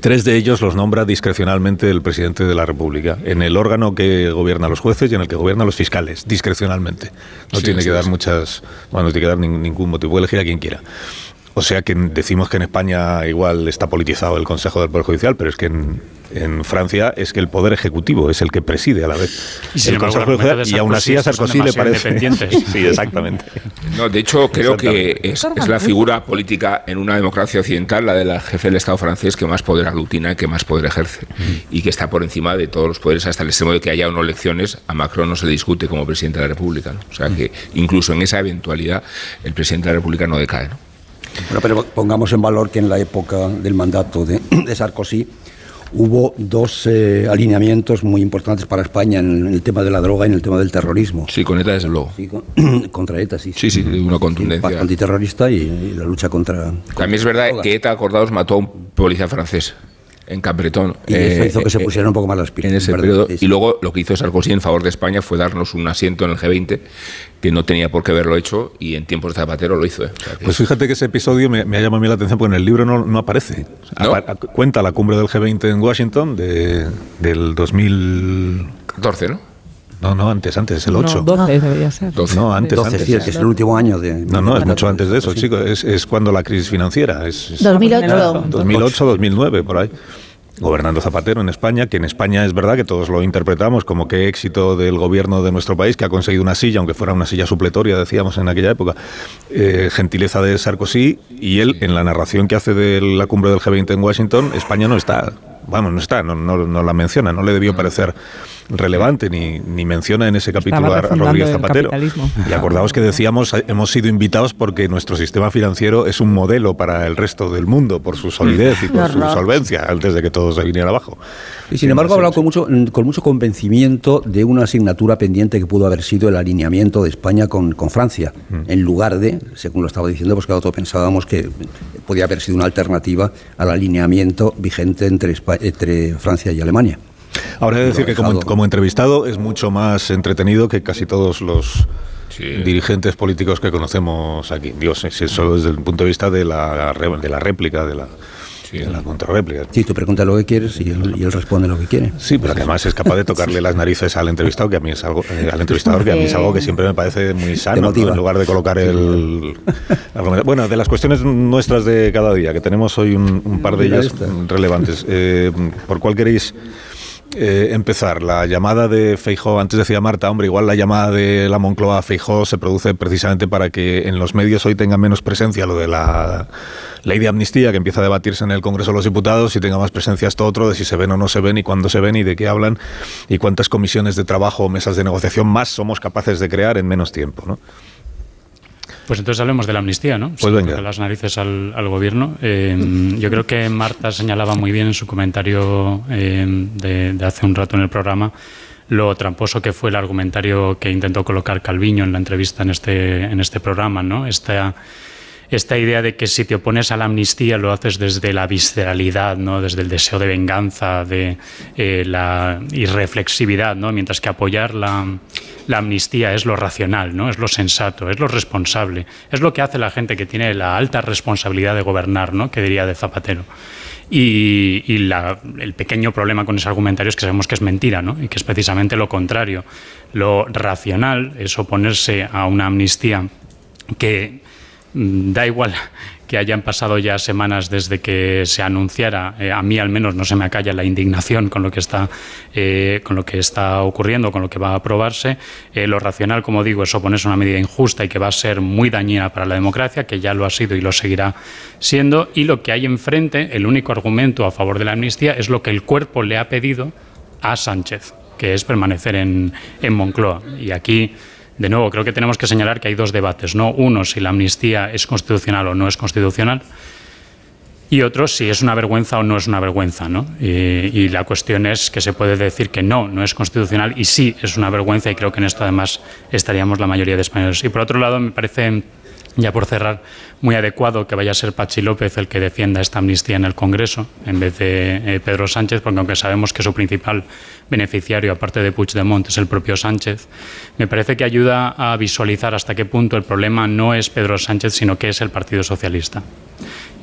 tres de ellos los nombra discrecionalmente el presidente de la República, en el órgano que gobierna a los jueces y en el que gobierna a los fiscales, discrecionalmente. No tiene que dar muchas, bueno, no tiene que dar ningún motivo, puede elegir a quien quiera. O sea que decimos que en España igual está politizado el Consejo del Poder Judicial, pero es que en, en Francia es que el poder ejecutivo es el que preside a la vez y el Consejo de y aún así a Sarkozy le parece. <laughs> sí, exactamente. No, de hecho, creo que es, la figura política en una democracia occidental, la del jefe del Estado francés, que más poder aglutina y que más poder ejerce. Y que está por encima de todos los poderes, hasta el extremo de que haya unas elecciones. A Macron no se discute como presidente de la República. O sea que incluso en esa eventualidad, el presidente de la República no decae. Bueno, pero pongamos en valor que en la época del mandato de, <clears throat> Sarkozy hubo dos eh, alineamientos muy importantes para España en el, tema de la droga y en el tema del terrorismo. Sí, con ETA desde luego. <clears throat> contra ETA, sí. Sí, sí, una contundencia. El antiterrorista y, la lucha contra... También es verdad que ETA, acordados, mató a un policía francés en Capretón. Y eso hizo que se eh, pusieran un poco más las pilas. En ese periodo. Y luego lo que hizo Sarkozy en favor de España fue darnos un asiento en el G20 que no tenía por qué haberlo hecho y en tiempos de Zapatero lo hizo. ¿eh? Pues fíjate que ese episodio me, ha llamado a mí la atención porque en el libro no, no aparece. Cuenta la cumbre del G20 en Washington de, del 2014, ¿no? No, no, antes, antes, es el 8. No, 12 debería ser. 12. No, antes, 12, antes. Sí, que es el último año de... No, no, es mucho antes de eso, chicos. Es, es cuando la crisis financiera. Es, 2008. 2008, 2009, por ahí gobernando Zapatero en España, que en España es verdad que todos lo interpretamos como que éxito del gobierno de nuestro país, que ha conseguido una silla, aunque fuera una silla supletoria, decíamos en aquella época, eh, gentileza de Sarkozy, y él en la narración que hace de la cumbre del G20 en Washington, España no está, vamos, no está, no, no, no la menciona, no le debió parecer relevante, ni, ni menciona en ese capítulo a Rodríguez Zapatero. Y acordaos que decíamos, hemos sido invitados porque nuestro sistema financiero es un modelo para el resto del mundo, por su solidez y por su solvencia, antes de que todo se viniera abajo. Y sin embargo, ha hablado con mucho, con mucho convencimiento de una asignatura pendiente que pudo haber sido el alineamiento de España con, con Francia, mm. en lugar de, según lo estaba diciendo, pues que todos pensábamos que podía haber sido una alternativa al alineamiento vigente entre, entre Francia y Alemania. Ahora he de decir que como, entrevistado es mucho más entretenido que casi todos los dirigentes políticos que conocemos aquí. Dios, es eso desde el punto de vista de la, de la réplica, de la, Sí, la contrarréplica. Sí, tú preguntas lo que quieres y él, responde lo que quiere. Sí, pero además es capaz de tocarle las narices al entrevistado, que a mí es algo, eh, al entrevistador, que a mí es algo que siempre me parece muy sano, en lugar de colocar el, Bueno, de las cuestiones nuestras de cada día, que tenemos hoy un, par de ellas relevantes. Eh, ¿Por cuál queréis eh, empezar. La llamada de Feijó, antes decía Marta, hombre, igual la llamada de la Moncloa a Feijó se produce precisamente para que en los medios hoy tenga menos presencia lo de la ley de amnistía que empieza a debatirse en el Congreso de los Diputados y tenga más presencia esto otro de si se ven o no se ven y cuándo se ven y de qué hablan y cuántas comisiones de trabajo o mesas de negociación más somos capaces de crear en menos tiempo, ¿no? Pues entonces hablemos de la amnistía, ¿no? Pues venga. las narices al, gobierno. Eh, yo creo que Marta señalaba muy bien en su comentario eh, de, hace un rato en el programa lo tramposo que fue el argumentario que intentó colocar Calviño en la entrevista en este, en este programa, ¿no? Esta, esta idea de que si te opones a la amnistía lo haces desde la visceralidad, ¿no? desde el deseo de venganza, de eh, la irreflexividad, ¿no? mientras que apoyar la, la amnistía es lo racional, ¿no? es lo sensato, es lo responsable, es lo que hace la gente que tiene la alta responsabilidad de gobernar, ¿no? que diría de Zapatero. Y, el pequeño problema con ese argumentario es que sabemos que es mentira, ¿no? y que es precisamente lo contrario. Lo racional es oponerse a una amnistía que mm, da igual que hayan pasado ya semanas desde que se anunciara, eh, a mí al menos no se me acalla la indignación con lo que está, eh, con lo que está ocurriendo, con lo que va a aprobarse. Eh, lo racional, como digo, es oponerse a una medida injusta y que va a ser muy dañina para la democracia, que ya lo ha sido y lo seguirá siendo. Y lo que hay enfrente, el único argumento a favor de la amnistía, es lo que el cuerpo le ha pedido a Sánchez, que es permanecer en, en Moncloa. Y aquí de nuevo, creo que tenemos que señalar que hay dos debates, ¿no? Uno, si la amnistía es constitucional o no es constitucional, y otro, si es una vergüenza o no es una vergüenza, ¿no? Y, la cuestión es que se puede decir que no, no es constitucional, y sí es una vergüenza, y creo que en esto además estaríamos la mayoría de españoles. Y por otro lado, me parece ya por cerrar, muy adecuado que vaya a ser Pachi López el que defienda esta amnistía en el Congreso en vez de eh, Pedro Sánchez, porque aunque sabemos que su principal beneficiario, aparte de Puigdemont, es el propio Sánchez, me parece que ayuda a visualizar hasta qué punto el problema no es Pedro Sánchez, sino que es el Partido Socialista.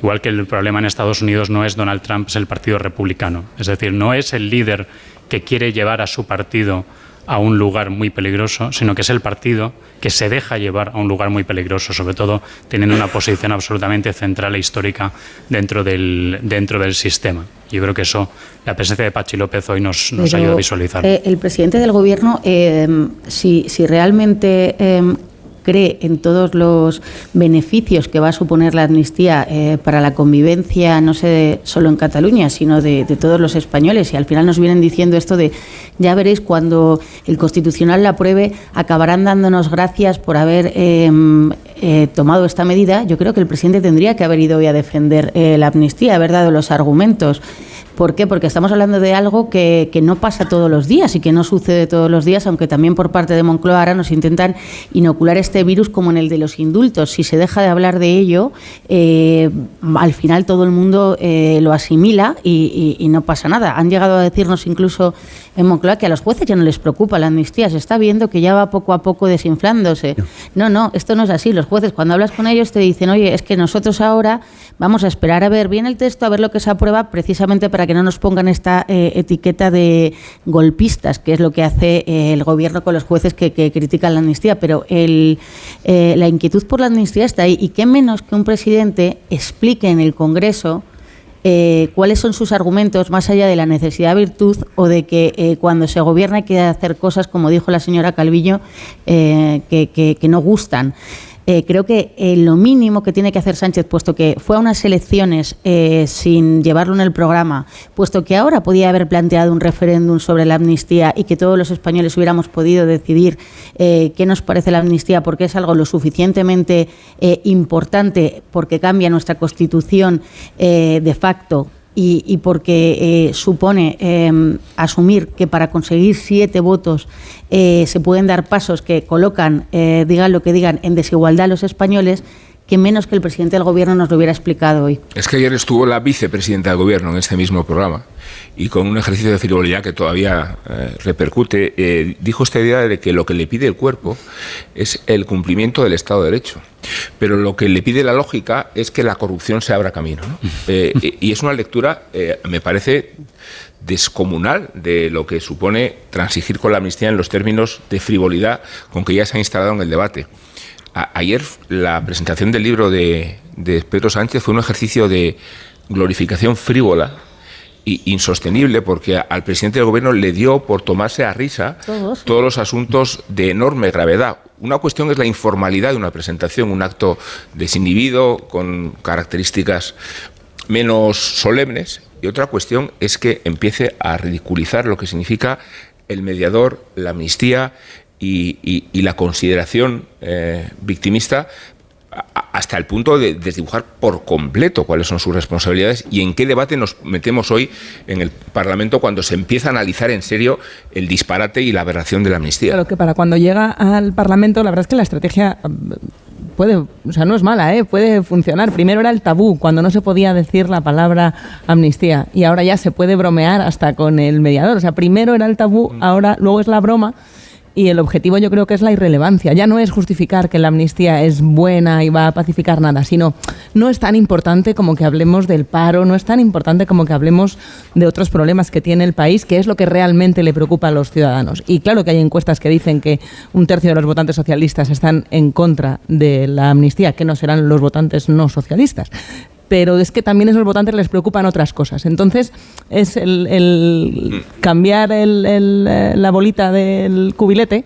Igual que el problema en Estados Unidos no es Donald Trump, es el Partido Republicano. Es decir, no es el líder que quiere llevar a su partido a un lugar muy peligroso, sino que es el partido que se deja llevar a un lugar muy peligroso, sobre todo teniendo una posición absolutamente central e histórica dentro del, dentro del sistema. Yo creo que eso, la presencia de Pachi López hoy nos, nos ayuda a visualizar. Eh, el presidente del gobierno, eh, si, si realmente eh, cree en todos los beneficios que va a suponer la amnistía eh, para la convivencia, no sé solo en Cataluña, sino de, todos los españoles. Y al final nos vienen diciendo esto de, ya veréis, cuando el Constitucional la apruebe, acabarán dándonos gracias por haber eh, eh, tomado esta medida. Yo creo que el presidente tendría que haber ido hoy a defender la amnistía, haber dado los argumentos. ¿Por qué? Porque estamos hablando de algo que, que, no pasa todos los días y que no sucede todos los días, aunque también por parte de Moncloa ahora nos intentan inocular este virus como en el de los indultos. Si se deja de hablar de ello, eh, al final todo el mundo eh, lo asimila y, y, y, no pasa nada. Han llegado a decirnos incluso en Moncloa que a los jueces ya no les preocupa la amnistía, se está viendo que ya va poco a poco desinflándose. No, no, esto no es así. Los jueces cuando hablas con ellos te dicen, oye, es que nosotros ahora vamos a esperar a ver bien el texto, a ver lo que se aprueba precisamente para que no nos pongan esta eh, etiqueta de golpistas, que es lo que hace eh, el gobierno con los jueces que, que critican la amnistía. Pero el, eh, la inquietud por la amnistía está ahí. Y qué menos que un presidente explique en el Congreso eh, cuáles son sus argumentos más allá de la necesidad virtud o de que cuando se gobierna hay que hacer cosas, como dijo la señora Calvillo, que, que, que, no gustan. Eh, creo que eh, lo mínimo que tiene que hacer Sánchez, puesto que fue a unas elecciones eh, sin llevarlo en el programa, puesto que ahora podía haber planteado un referéndum sobre la amnistía y que todos los españoles hubiéramos podido decidir qué nos parece la amnistía, porque es algo lo suficientemente importante, porque cambia nuestra constitución de facto y, porque supone eh, asumir que para conseguir siete votos eh, se pueden dar pasos que colocan, digan lo que digan, en desigualdad a los españoles, que menos que el presidente del gobierno nos lo hubiera explicado hoy. Es que ayer estuvo la vicepresidenta del gobierno en este mismo programa y con un ejercicio de frivolidad que todavía eh, repercute, eh, dijo esta idea de que lo que le pide el cuerpo es el cumplimiento del Estado de Derecho. Pero lo que le pide la lógica es que la corrupción se abra camino. ¿no? <laughs> Eh, y es una lectura, me parece, descomunal de lo que supone transigir con la amnistía en los términos de frivolidad con que ya se ha instalado en el debate. A ayer la presentación del libro de, de Pedro Sánchez fue un ejercicio de glorificación frívola y insostenible porque al presidente del gobierno le dio por tomarse a risa todos, todos los asuntos de enorme gravedad. Una cuestión es la informalidad de una presentación, un acto desinhibido con características menos solemnes y otra cuestión es que empiece a ridiculizar lo que significa el mediador, la amnistía y, la consideración eh, victimista hasta el punto de desdibujar por completo cuáles son sus responsabilidades y en qué debate nos metemos hoy en el Parlamento cuando se empieza a analizar en serio el disparate y la aberración de la amnistía. Claro que para cuando llega al Parlamento, la verdad es que la estrategia puede, o sea, no es mala, ¿eh? puede funcionar. Primero era el tabú, cuando no se podía decir la palabra amnistía, y ahora ya se puede bromear hasta con el mediador. O sea, primero era el tabú, ahora luego es la broma y el objetivo yo creo que es la irrelevancia. Ya no es justificar que la amnistía es buena y va a pacificar nada, sino no es tan importante como que hablemos del paro, no es tan importante como que hablemos de otros problemas que tiene el país, que es lo que realmente le preocupa a los ciudadanos. Y claro que hay encuestas que dicen que un tercio de los votantes socialistas están en contra de la amnistía, que no serán los votantes no socialistas pero es que también a esos votantes les preocupan otras cosas. Entonces, es el, el cambiar el, el, la bolita del cubilete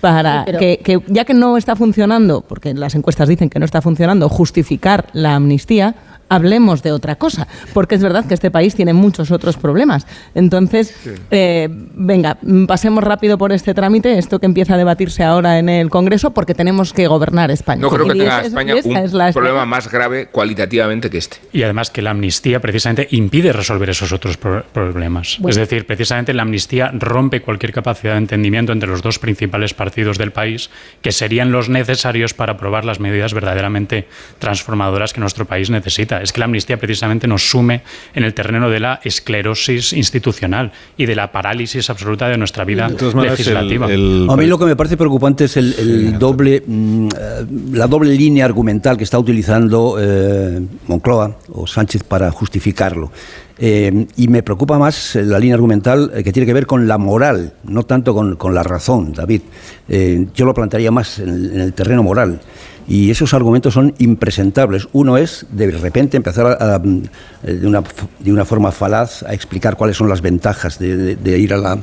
para sí, pero... que, que, ya que no está funcionando, porque las encuestas dicen que no está funcionando, justificar la amnistía, hablemos de otra cosa, porque es verdad que este país tiene muchos otros problemas. Entonces, sí. eh, venga, pasemos rápido por este trámite, esto que empieza a debatirse ahora en el Congreso, porque tenemos que gobernar España. No creo que tenga es, España un es la problema más grave cualitativamente que este. Y además que la amnistía precisamente impide resolver esos otros pro problemas. Bueno. Es decir, precisamente la amnistía rompe cualquier capacidad de entendimiento entre los dos principales partidos del país, que serían los necesarios para aprobar las medidas verdaderamente transformadoras que nuestro país necesita amnista. Es que la amnistía precisamente nos sume en el terreno de la esclerosis institucional y de la parálisis absoluta de nuestra vida legislativa. A mí lo que me parece preocupante es el, doble, mm, eh, la doble línea argumental que está utilizando eh, Moncloa o Sánchez para justificarlo. Eh, y me preocupa más la línea argumental que tiene que ver con la moral, no tanto con, con la razón, David. yo lo plantearía más en el terreno moral. Y esos argumentos son impresentables. Uno es, de repente, empezar a, de, una, de, una, forma falaz a explicar cuáles son las ventajas de, de ir a la,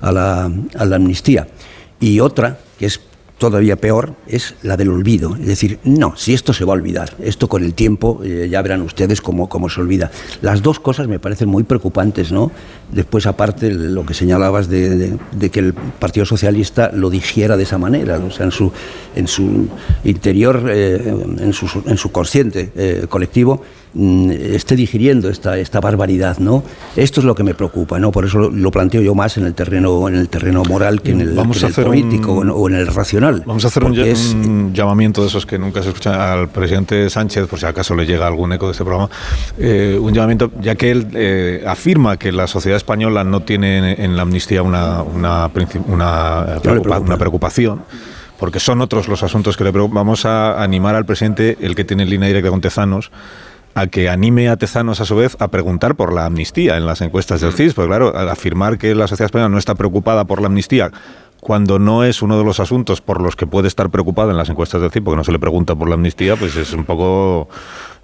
a, la, a la amnistía. Y otra, que es todavía peor es la del olvido. Es decir, no, si esto se va a olvidar, esto con el tiempo eh, ya verán ustedes cómo, cómo, se olvida. Las dos cosas me parecen muy preocupantes, ¿no? Después, aparte, lo que señalabas de, que el Partido Socialista lo digiera de esa manera, o sea, en su, en su interior, eh, en, su, en su consciente eh, colectivo, esté digiriendo esta, esta barbaridad, ¿no? Esto es lo que me preocupa, ¿no? Por eso lo, planteo yo más en el terreno, en el terreno moral que en el, político o en el racional. Vamos a hacer un, llamamiento de esos que nunca se escucha al presidente Sánchez, por si acaso le llega algún eco de este programa, eh, un llamamiento, ya que él eh, afirma que la sociedad española no tiene en la amnistía una, una, una, una preocupación porque son otros los asuntos que le preocupan. Vamos a animar al presidente, el que tiene línea directa con Tezanos, a que anime a Tezanos a su vez a preguntar por la amnistía en las encuestas del CIS, porque claro, al afirmar que la sociedad española no está preocupada por la amnistía cuando no es uno de los asuntos por los que puede estar preocupada en las encuestas del CIS, porque no se le pregunta por la amnistía, pues es un poco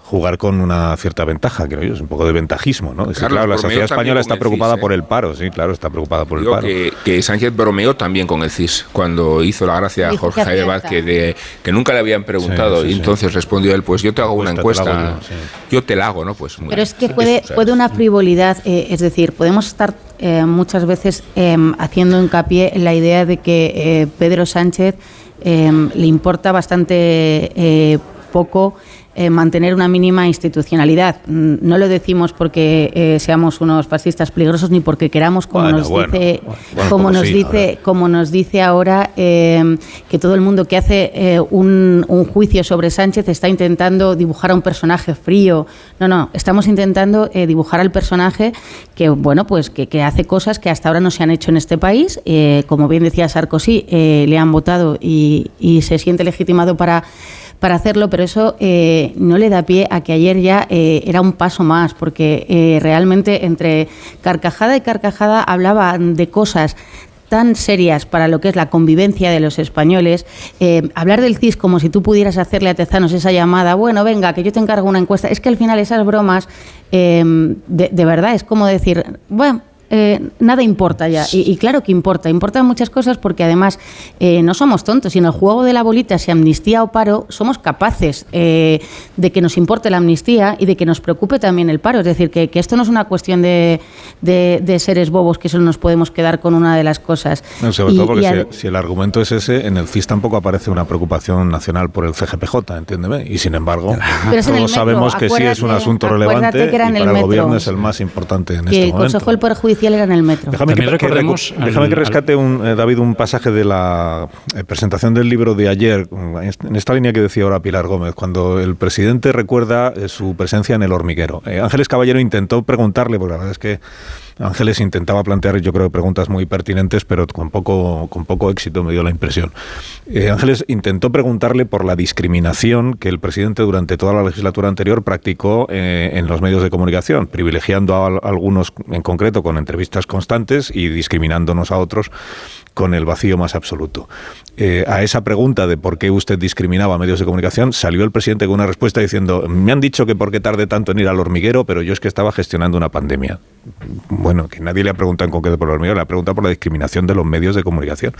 jugar con una cierta ventaja, creo yo, es un poco de ventajismo, ¿no? claro, la sociedad española está preocupada por el paro, sí, claro, está preocupada por el paro. Que, que, Sánchez bromeó también con el CIS, cuando hizo la gracia a Jorge Javier Vázquez de que nunca le habían preguntado, y entonces respondió él, pues yo te hago una encuesta, yo te la hago, ¿no? Pues Pero es que puede, puede una frivolidad, eh, es decir, podemos estar eh, muchas veces em, haciendo hincapié en la idea de que eh, Pedro Sánchez em, le importa bastante poco eh, mantener una mínima institucionalidad. Mm, no lo decimos porque eh, seamos unos fascistas peligrosos ni porque queramos, como nos dice, como nos dice, como nos dice ahora, eh, que todo el mundo que hace un, juicio sobre Sánchez está intentando dibujar a un personaje frío. No, no, estamos intentando dibujar al personaje que, bueno, pues que, hace cosas que hasta ahora no se han hecho en este país. como bien decía Sarkozy, le han votado y, y se siente legitimado para para hacerlo, pero eso eh, no le da pie a que ayer ya eh, era un paso más, porque eh, realmente entre carcajada y carcajada hablaban de cosas tan serias para lo que es la convivencia de los españoles, hablar del CIS como si tú pudieras hacerle a Tezanos esa llamada, bueno, venga, que yo te encargo una encuesta, es que al final esas bromas, de, de, verdad, es como decir, bueno, eh, nada importa ya. Y, claro que importa. Importan muchas cosas porque además eh, no somos tontos. Y en el juego de la bolita, si amnistía o paro, somos capaces eh, de que nos importe la amnistía y de que nos preocupe también el paro. Es decir, que, esto no es una cuestión de, seres bobos que solo nos podemos quedar con una de las cosas. sobre todo porque si, el argumento es ese, en el CIS tampoco aparece una preocupación nacional por el CGPJ, entiéndeme. Y sin embargo, todos sabemos que sí es un asunto relevante y para el, gobierno es el más importante en este el Consejo del Poder Judicial era en el metro. Déjame, que, déjame que, rescate un, eh, David un pasaje de la eh, presentación del libro de ayer, en esta línea que decía ahora Pilar Gómez, cuando el presidente recuerda eh, su presencia en el hormiguero. Ángeles Caballero intentó preguntarle, porque la verdad es que Ángeles intentaba plantear, yo creo, preguntas muy pertinentes, pero con poco, con poco éxito, me dio la impresión. Eh, Ángeles intentó preguntarle por la discriminación que el presidente durante toda la legislatura anterior practicó eh, en los medios de comunicación, privilegiando a algunos en concreto con entrevistas constantes y discriminándonos a otros con el vacío más absoluto. Eh, a esa pregunta de por qué usted discriminaba a medios de comunicación, salió el presidente con una respuesta diciendo, me han dicho que por qué tarde tanto en ir al hormiguero, pero yo es que estaba gestionando una pandemia. Bueno, que nadie le ha preguntado en concreto por el hormiguero, le ha preguntado por la discriminación de los medios de comunicación.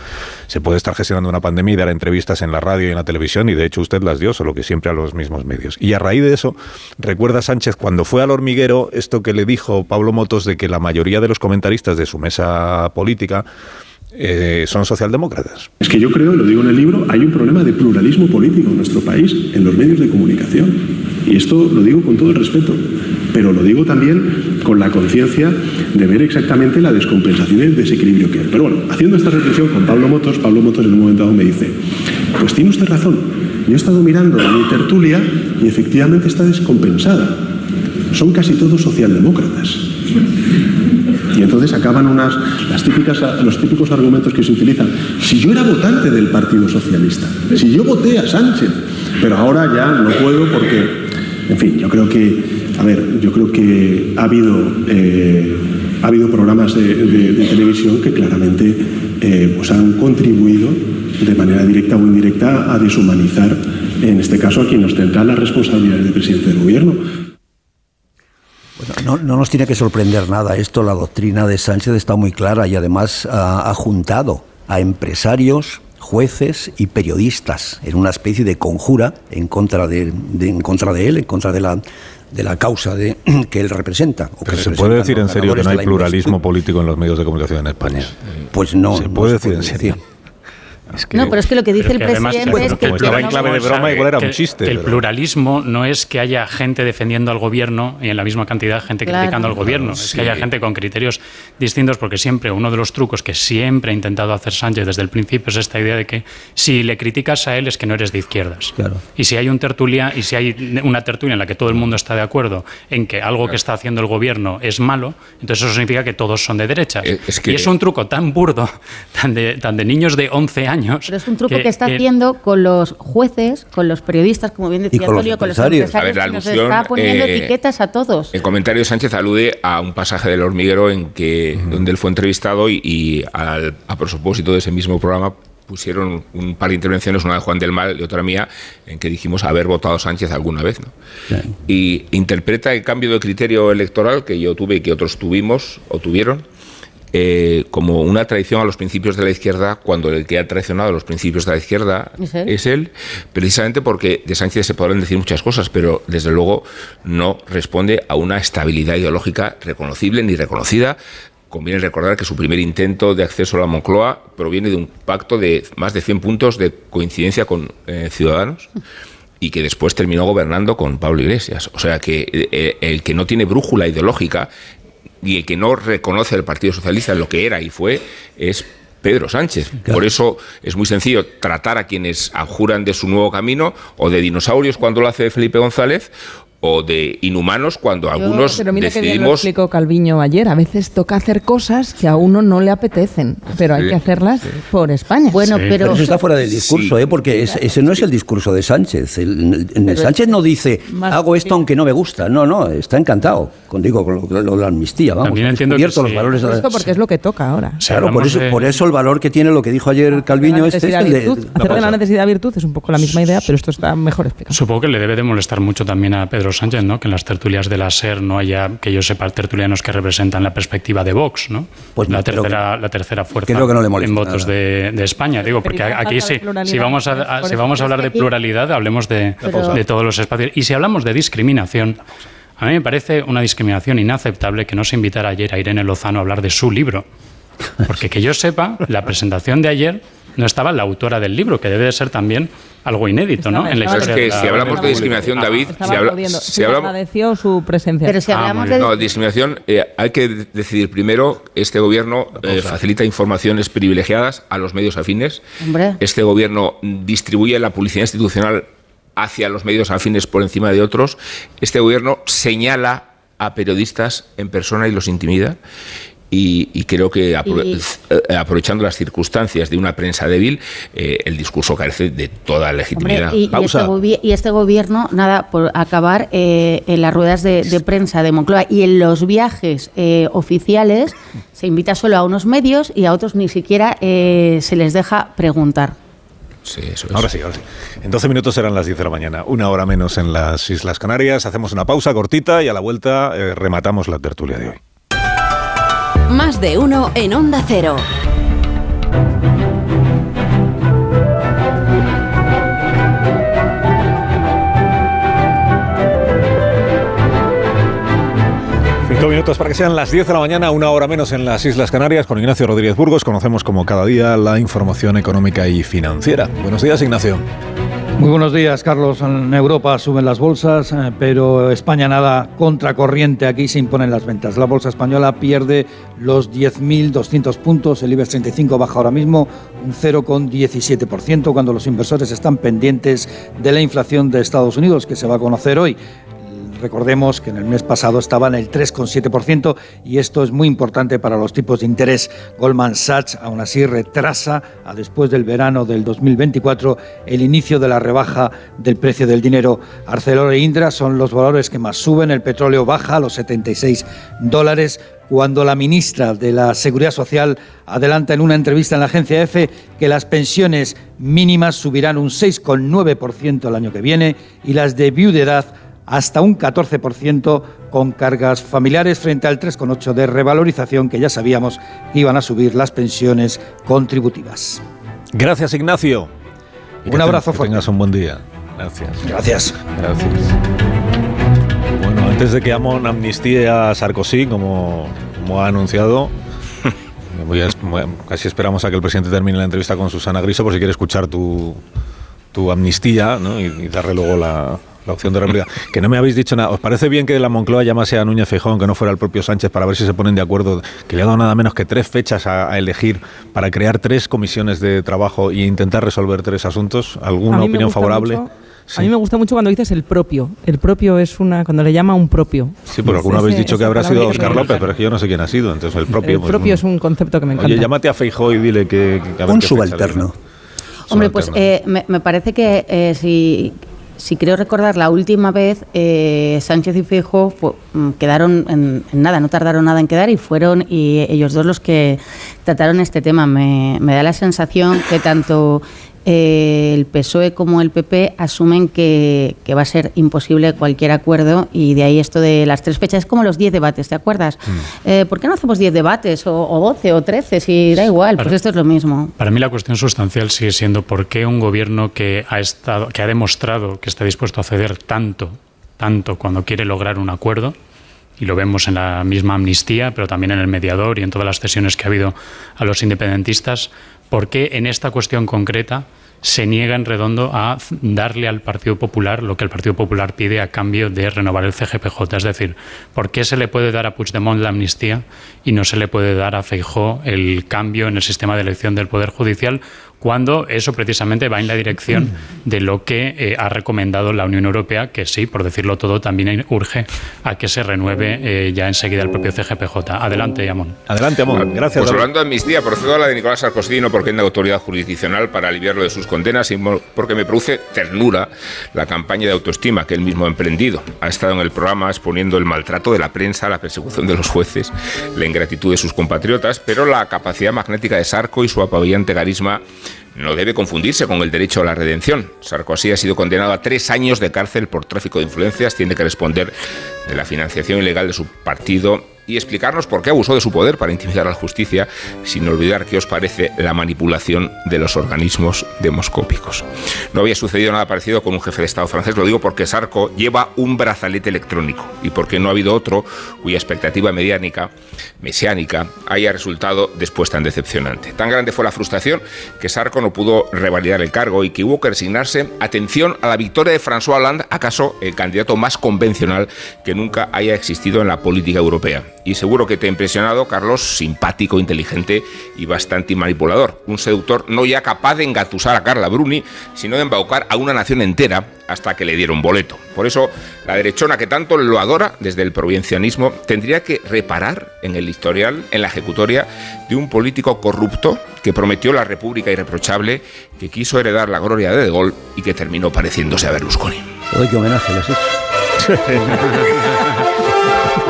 Se puede estar gestionando una pandemia y dar entrevistas en la radio y en la televisión, y de hecho usted las dio, solo que siempre a los mismos medios. Y a raíz de eso, recuerda Sánchez cuando fue al hormiguero esto que le dijo Pablo Motos de que la mayoría de los comentaristas de su mesa política eh, son socialdemócratas. Es que yo creo, lo digo en el libro, hay un problema de pluralismo político en nuestro país, en los medios de comunicación. Y esto lo digo con todo el respeto, pero lo digo también con la conciencia de ver exactamente la descompensación y el desequilibrio que hay. Pero bueno, haciendo esta reflexión con Pablo Motos, Pablo Motos en un momento dado me dice, pues tiene usted razón, yo he estado mirando mi tertulia y efectivamente está descompensada son casi todos socialdemócratas. Y entonces acaban unas, las típicas, los típicos argumentos que se utilizan. Si yo era votante del Partido Socialista, si yo voté a Sánchez, pero ahora ya no puedo porque, en fin, yo creo que, a ver, yo creo que ha habido, eh, ha habido programas de, televisión que claramente eh, pues han contribuido de manera directa o indirecta a deshumanizar, en este caso, a quien ostenta las responsabilidades de presidente del gobierno. No, nos tiene que sorprender nada esto, la doctrina de Sánchez está muy clara y además ha, juntado a empresarios, jueces y periodistas en una especie de conjura en contra de, en contra de él, en contra de la de la causa de, <clears throat> que él representa. Pero se puede decir en serio que no hay pluralismo político en los medios de comunicación en España. Pues no. Se puede decir en serio no, pero es que lo que dice el presidente es que... estaba en clave de broma, igual era un chiste. el pluralismo no es que haya gente defendiendo al gobierno y en la misma cantidad gente criticando al gobierno. es que haya gente con criterios distintos porque siempre uno de los trucos que siempre ha intentado hacer Sánchez desde el principio es esta idea de que si le criticas a él es que no eres de izquierdas. Y si hay un tertulia y si hay una tertulia en la que todo el mundo está de acuerdo en que algo que está haciendo el gobierno es malo, entonces eso significa que todos son de derechas. Eh, y es un truco tan burdo, <laughs> tan de, tan de niños de 11 años pero es un truco que, está haciendo con los jueces, con los periodistas, como bien decía Antonio, con los empresarios. A nos está poniendo eh, etiquetas a todos. El comentario de Sánchez alude a un pasaje del hormiguero en que, donde él fue entrevistado y, a propósito de ese mismo programa pusieron un par de intervenciones, una de Juan del Mal y otra mía, en que dijimos haber votado Sánchez alguna vez. ¿no? Y interpreta el cambio de criterio electoral que yo tuve y que otros tuvimos o tuvieron eh, como una traición a los principios de la izquierda, cuando el que ha traicionado los principios de la izquierda ¿Es él? precisamente porque de Sánchez se podrán decir muchas cosas, pero desde luego no responde a una estabilidad ideológica reconocible ni reconocida. Conviene recordar que su primer intento de acceso a la Moncloa proviene de un pacto de más de 100 puntos de coincidencia con eh, Ciudadanos y que después terminó gobernando con Pablo Iglesias. O sea que eh, el que no tiene brújula ideológica y el que no reconoce al Partido Socialista lo que era y fue es Pedro Sánchez. Por eso es muy sencillo tratar a quienes abjuran de su nuevo camino o de dinosaurios cuando lo hace Felipe González o de inhumanos cuando algunos pero mira decidimos... Que bien lo explicó Calviño ayer. A veces toca hacer cosas que a uno no le apetecen, pero hay que hacerlas por España. Bueno, pero... eso está fuera del discurso, ¿eh? porque ese no es el discurso de Sánchez. El, Sánchez no dice, hago esto aunque no me gusta. No, no, está encantado, con, digo, con lo, de la amnistía. Vamos, También entiendo que los valores Esto porque es lo que toca ahora. claro, por eso, por eso el valor que tiene lo que dijo ayer Calviño es el de... Hacer de la necesidad virtud es un poco la misma idea, pero esto está mejor explicado. Supongo que le debe de molestar mucho también a Pedro Sánchez, ¿no? Que en las tertulias de la SER no haya, que yo sepa, tertulianos que representan la perspectiva de Vox, ¿no? Pues la, tercera, la tercera fuerza en votos de, España. Digo, porque aquí sí, si vamos a, si vamos a hablar de pluralidad, hablemos de, de todos los espacios. Y si hablamos de discriminación, a mí me parece una discriminación inaceptable que no se invitara ayer a Irene Lozano a hablar de su libro. Porque que yo sepa, la presentación de ayer no estaba la autora del libro, que debe de ser también algo inédito, ¿no? En la historia que si hablamos de discriminación, David, si, hablamos su presencia. Pero si hablamos ah, de no, discriminación, eh, hay que decidir primero. Este gobierno eh, facilita informaciones privilegiadas a los medios afines. Este gobierno distribuye la publicidad institucional hacia los medios afines por encima de otros. Este gobierno señala a periodistas en persona y los intimida. Y, creo que eh, aprovechando las circunstancias de una prensa débil, eh, el discurso carece de toda legitimidad. y, este y, este gobierno, nada, por acabar eh, en las ruedas de, prensa de Moncloa y en los viajes oficiales, se invita solo a unos medios y a otros ni siquiera se les deja preguntar. Sí, eso es. Ahora sí, ahora sí. En 12 minutos serán las 10 de la mañana, una hora menos en las Islas Canarias. Hacemos una pausa cortita y a la vuelta rematamos la tertulia de hoy. Más de uno en Onda Cero. Cinco minutos para que sean las 10 de la mañana, una hora menos en las Islas Canarias. Con Ignacio Rodríguez Burgos conocemos como cada día la información económica y financiera. Buenos días, Ignacio. Muy buenos días, Carlos. En Europa suben las bolsas, eh, pero España nada contracorriente. Aquí se imponen las ventas. La bolsa española pierde los 10.200 puntos. El IBEX 35 baja ahora mismo un 0,17% cuando los inversores están pendientes de la inflación de Estados Unidos, que se va a conocer hoy Recordemos que en el mes pasado estaba en el 3,7% y esto es muy importante para los tipos de interés. Goldman Sachs aún así retrasa a después del verano del 2024 el inicio de la rebaja del precio del dinero. Arcelor e Indra son los valores que más suben, el petróleo baja a los 76 dólares cuando la ministra de la Seguridad Social adelanta en una entrevista en la agencia EFE que las pensiones mínimas subirán un 6,9% el año que viene y las de viudedad hasta un 14% con cargas familiares frente al 3,8% de revalorización que ya sabíamos que iban a subir las pensiones contributivas. Gracias, Ignacio. un abrazo fuerte. Que tengas un buen día. Gracias. Gracias. Gracias. Bueno, antes de que Amon amnistíe a Sarkozy, como, como ha anunciado, <laughs> casi esperamos a que el presidente termine la entrevista con Susana Griso por si quiere escuchar tu, tu amnistía ¿no? y, darle luego la, la opción de réplica. <laughs> Que no me habéis dicho nada. ¿Os parece bien que de la Moncloa llamase a Núñez Feijóo, que no fuera el propio Sánchez, para ver si se ponen de acuerdo, que le ha dado nada menos que tres fechas a, elegir para crear tres comisiones de trabajo e intentar resolver tres asuntos? ¿Alguna opinión favorable? A mí me gusta mucho cuando dices el propio. El propio es una, cuando le llama un propio. Sí, porque alguna vez dicho que habrá sido Oscar López, pero es que yo no sé quién ha sido. Entonces el propio. El pues, propio es un concepto que me encanta. Oye, llámate a Feijó y dile que. un subalterno. Hombre, pues eh, me, parece que eh, si si creo recordar, la última vez eh, Sánchez y Feijóo mm, quedaron en, nada, no tardaron nada en quedar y fueron y ellos dos los que trataron este tema. Me da la sensación que tanto eh, el PSOE como el PP asumen que, va a ser imposible cualquier acuerdo y de ahí esto de las tres fechas, es como los diez debates, ¿te acuerdas? Mm. Eh, ¿Por qué no hacemos diez debates o, doce o trece? Si da igual, pues esto es lo mismo. Para mí la cuestión sustancial sigue siendo por qué un gobierno que ha, estado, que ha demostrado que está dispuesto a ceder tanto, tanto cuando quiere lograr un acuerdo, y lo vemos en la misma amnistía, pero también en el mediador y en todas las cesiones que ha habido a los independentistas, ¿por qué en esta cuestión concreta se niega en redondo a darle al Partido Popular lo que el Partido Popular pide a cambio de renovar el CGPJ? Es decir, ¿por qué se le puede dar a Puigdemont la amnistía y no se le puede dar a Feijó el cambio en el sistema de elección del Poder Judicial cuando eso precisamente va en la dirección de lo que eh, ha recomendado la Unión Europea, que sí, por decirlo todo, también urge a que se renueve eh, ya enseguida el propio CGPJ. Adelante, Amón. Adelante, Amón. Gracias. Pues hablando de amnistía, procedo a la de Nicolás Sarkozy no porque tenga autoridad jurisdiccional para aliviarlo de sus condenas, sino porque me produce ternura la campaña de autoestima que él mismo ha emprendido. Ha estado en el programa exponiendo el maltrato de la prensa, la persecución de los jueces, la ingratitud de sus compatriotas, pero la capacidad magnética de Sarko y su apabillante carisma no debe confundirse con el derecho a la redención. Sarkozy ha sido condenado a tres años de cárcel por tráfico de influencias, tiene que responder de la financiación ilegal de su partido y explicarnos por qué abusó de su poder para intimidar a la justicia, sin olvidar que os parece la manipulación de los organismos demoscópicos. No había sucedido nada parecido con un jefe de Estado francés, lo digo porque Sarko lleva un brazalete electrónico y porque no ha habido otro cuya expectativa mediánica, mesiánica, haya resultado después tan decepcionante. Tan grande fue la frustración que Sarko no pudo revalidar el cargo y que hubo que resignarse, atención, a la victoria de François Hollande, acaso el candidato más convencional que nunca haya existido en la política europea y seguro que te ha impresionado, Carlos, simpático, inteligente y bastante manipulador. Un seductor no ya capaz de engatusar a Carla Bruni, sino de embaucar a una nación entera hasta que le dieron boleto. Por eso, la derechona que tanto lo adora desde el provincianismo tendría que reparar en el historial, en la ejecutoria de un político corrupto que prometió la república irreprochable, que quiso heredar la gloria de De Gaulle y que terminó pareciéndose a Berlusconi. Oye, qué homenaje le has hecho. <laughs>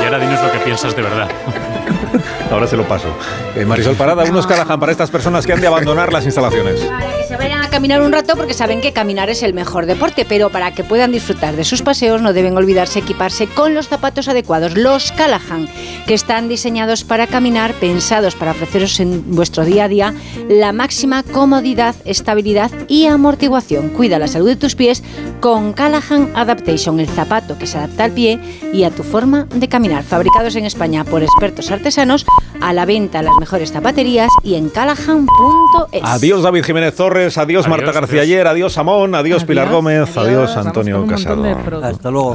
ahora dinos lo que piensas de verdad. <laughs> Ahora se lo paso. Eh, Marisol Parada, unos Callahan para estas personas que han de abandonar las instalaciones. Para que se vayan a caminar un rato porque saben que caminar es el mejor deporte, pero para que puedan disfrutar de sus paseos no deben olvidarse equiparse con los zapatos adecuados, los Callahan, que están diseñados para caminar, pensados para ofreceros en vuestro día a día la máxima comodidad, estabilidad y amortiguación. Cuida la salud de tus pies con Callahan Adaptation, el zapato que se adapta al pie y a tu forma de caminar. Fabricados en España por expertos artesanos, a la venta en las mejores zapaterías y en callahan.es. Adiós David Jiménez Torres, adiós, Marta García Ayer, adiós Amón, adiós, Pilar Gómez, adiós, Antonio Casado. Hasta luego.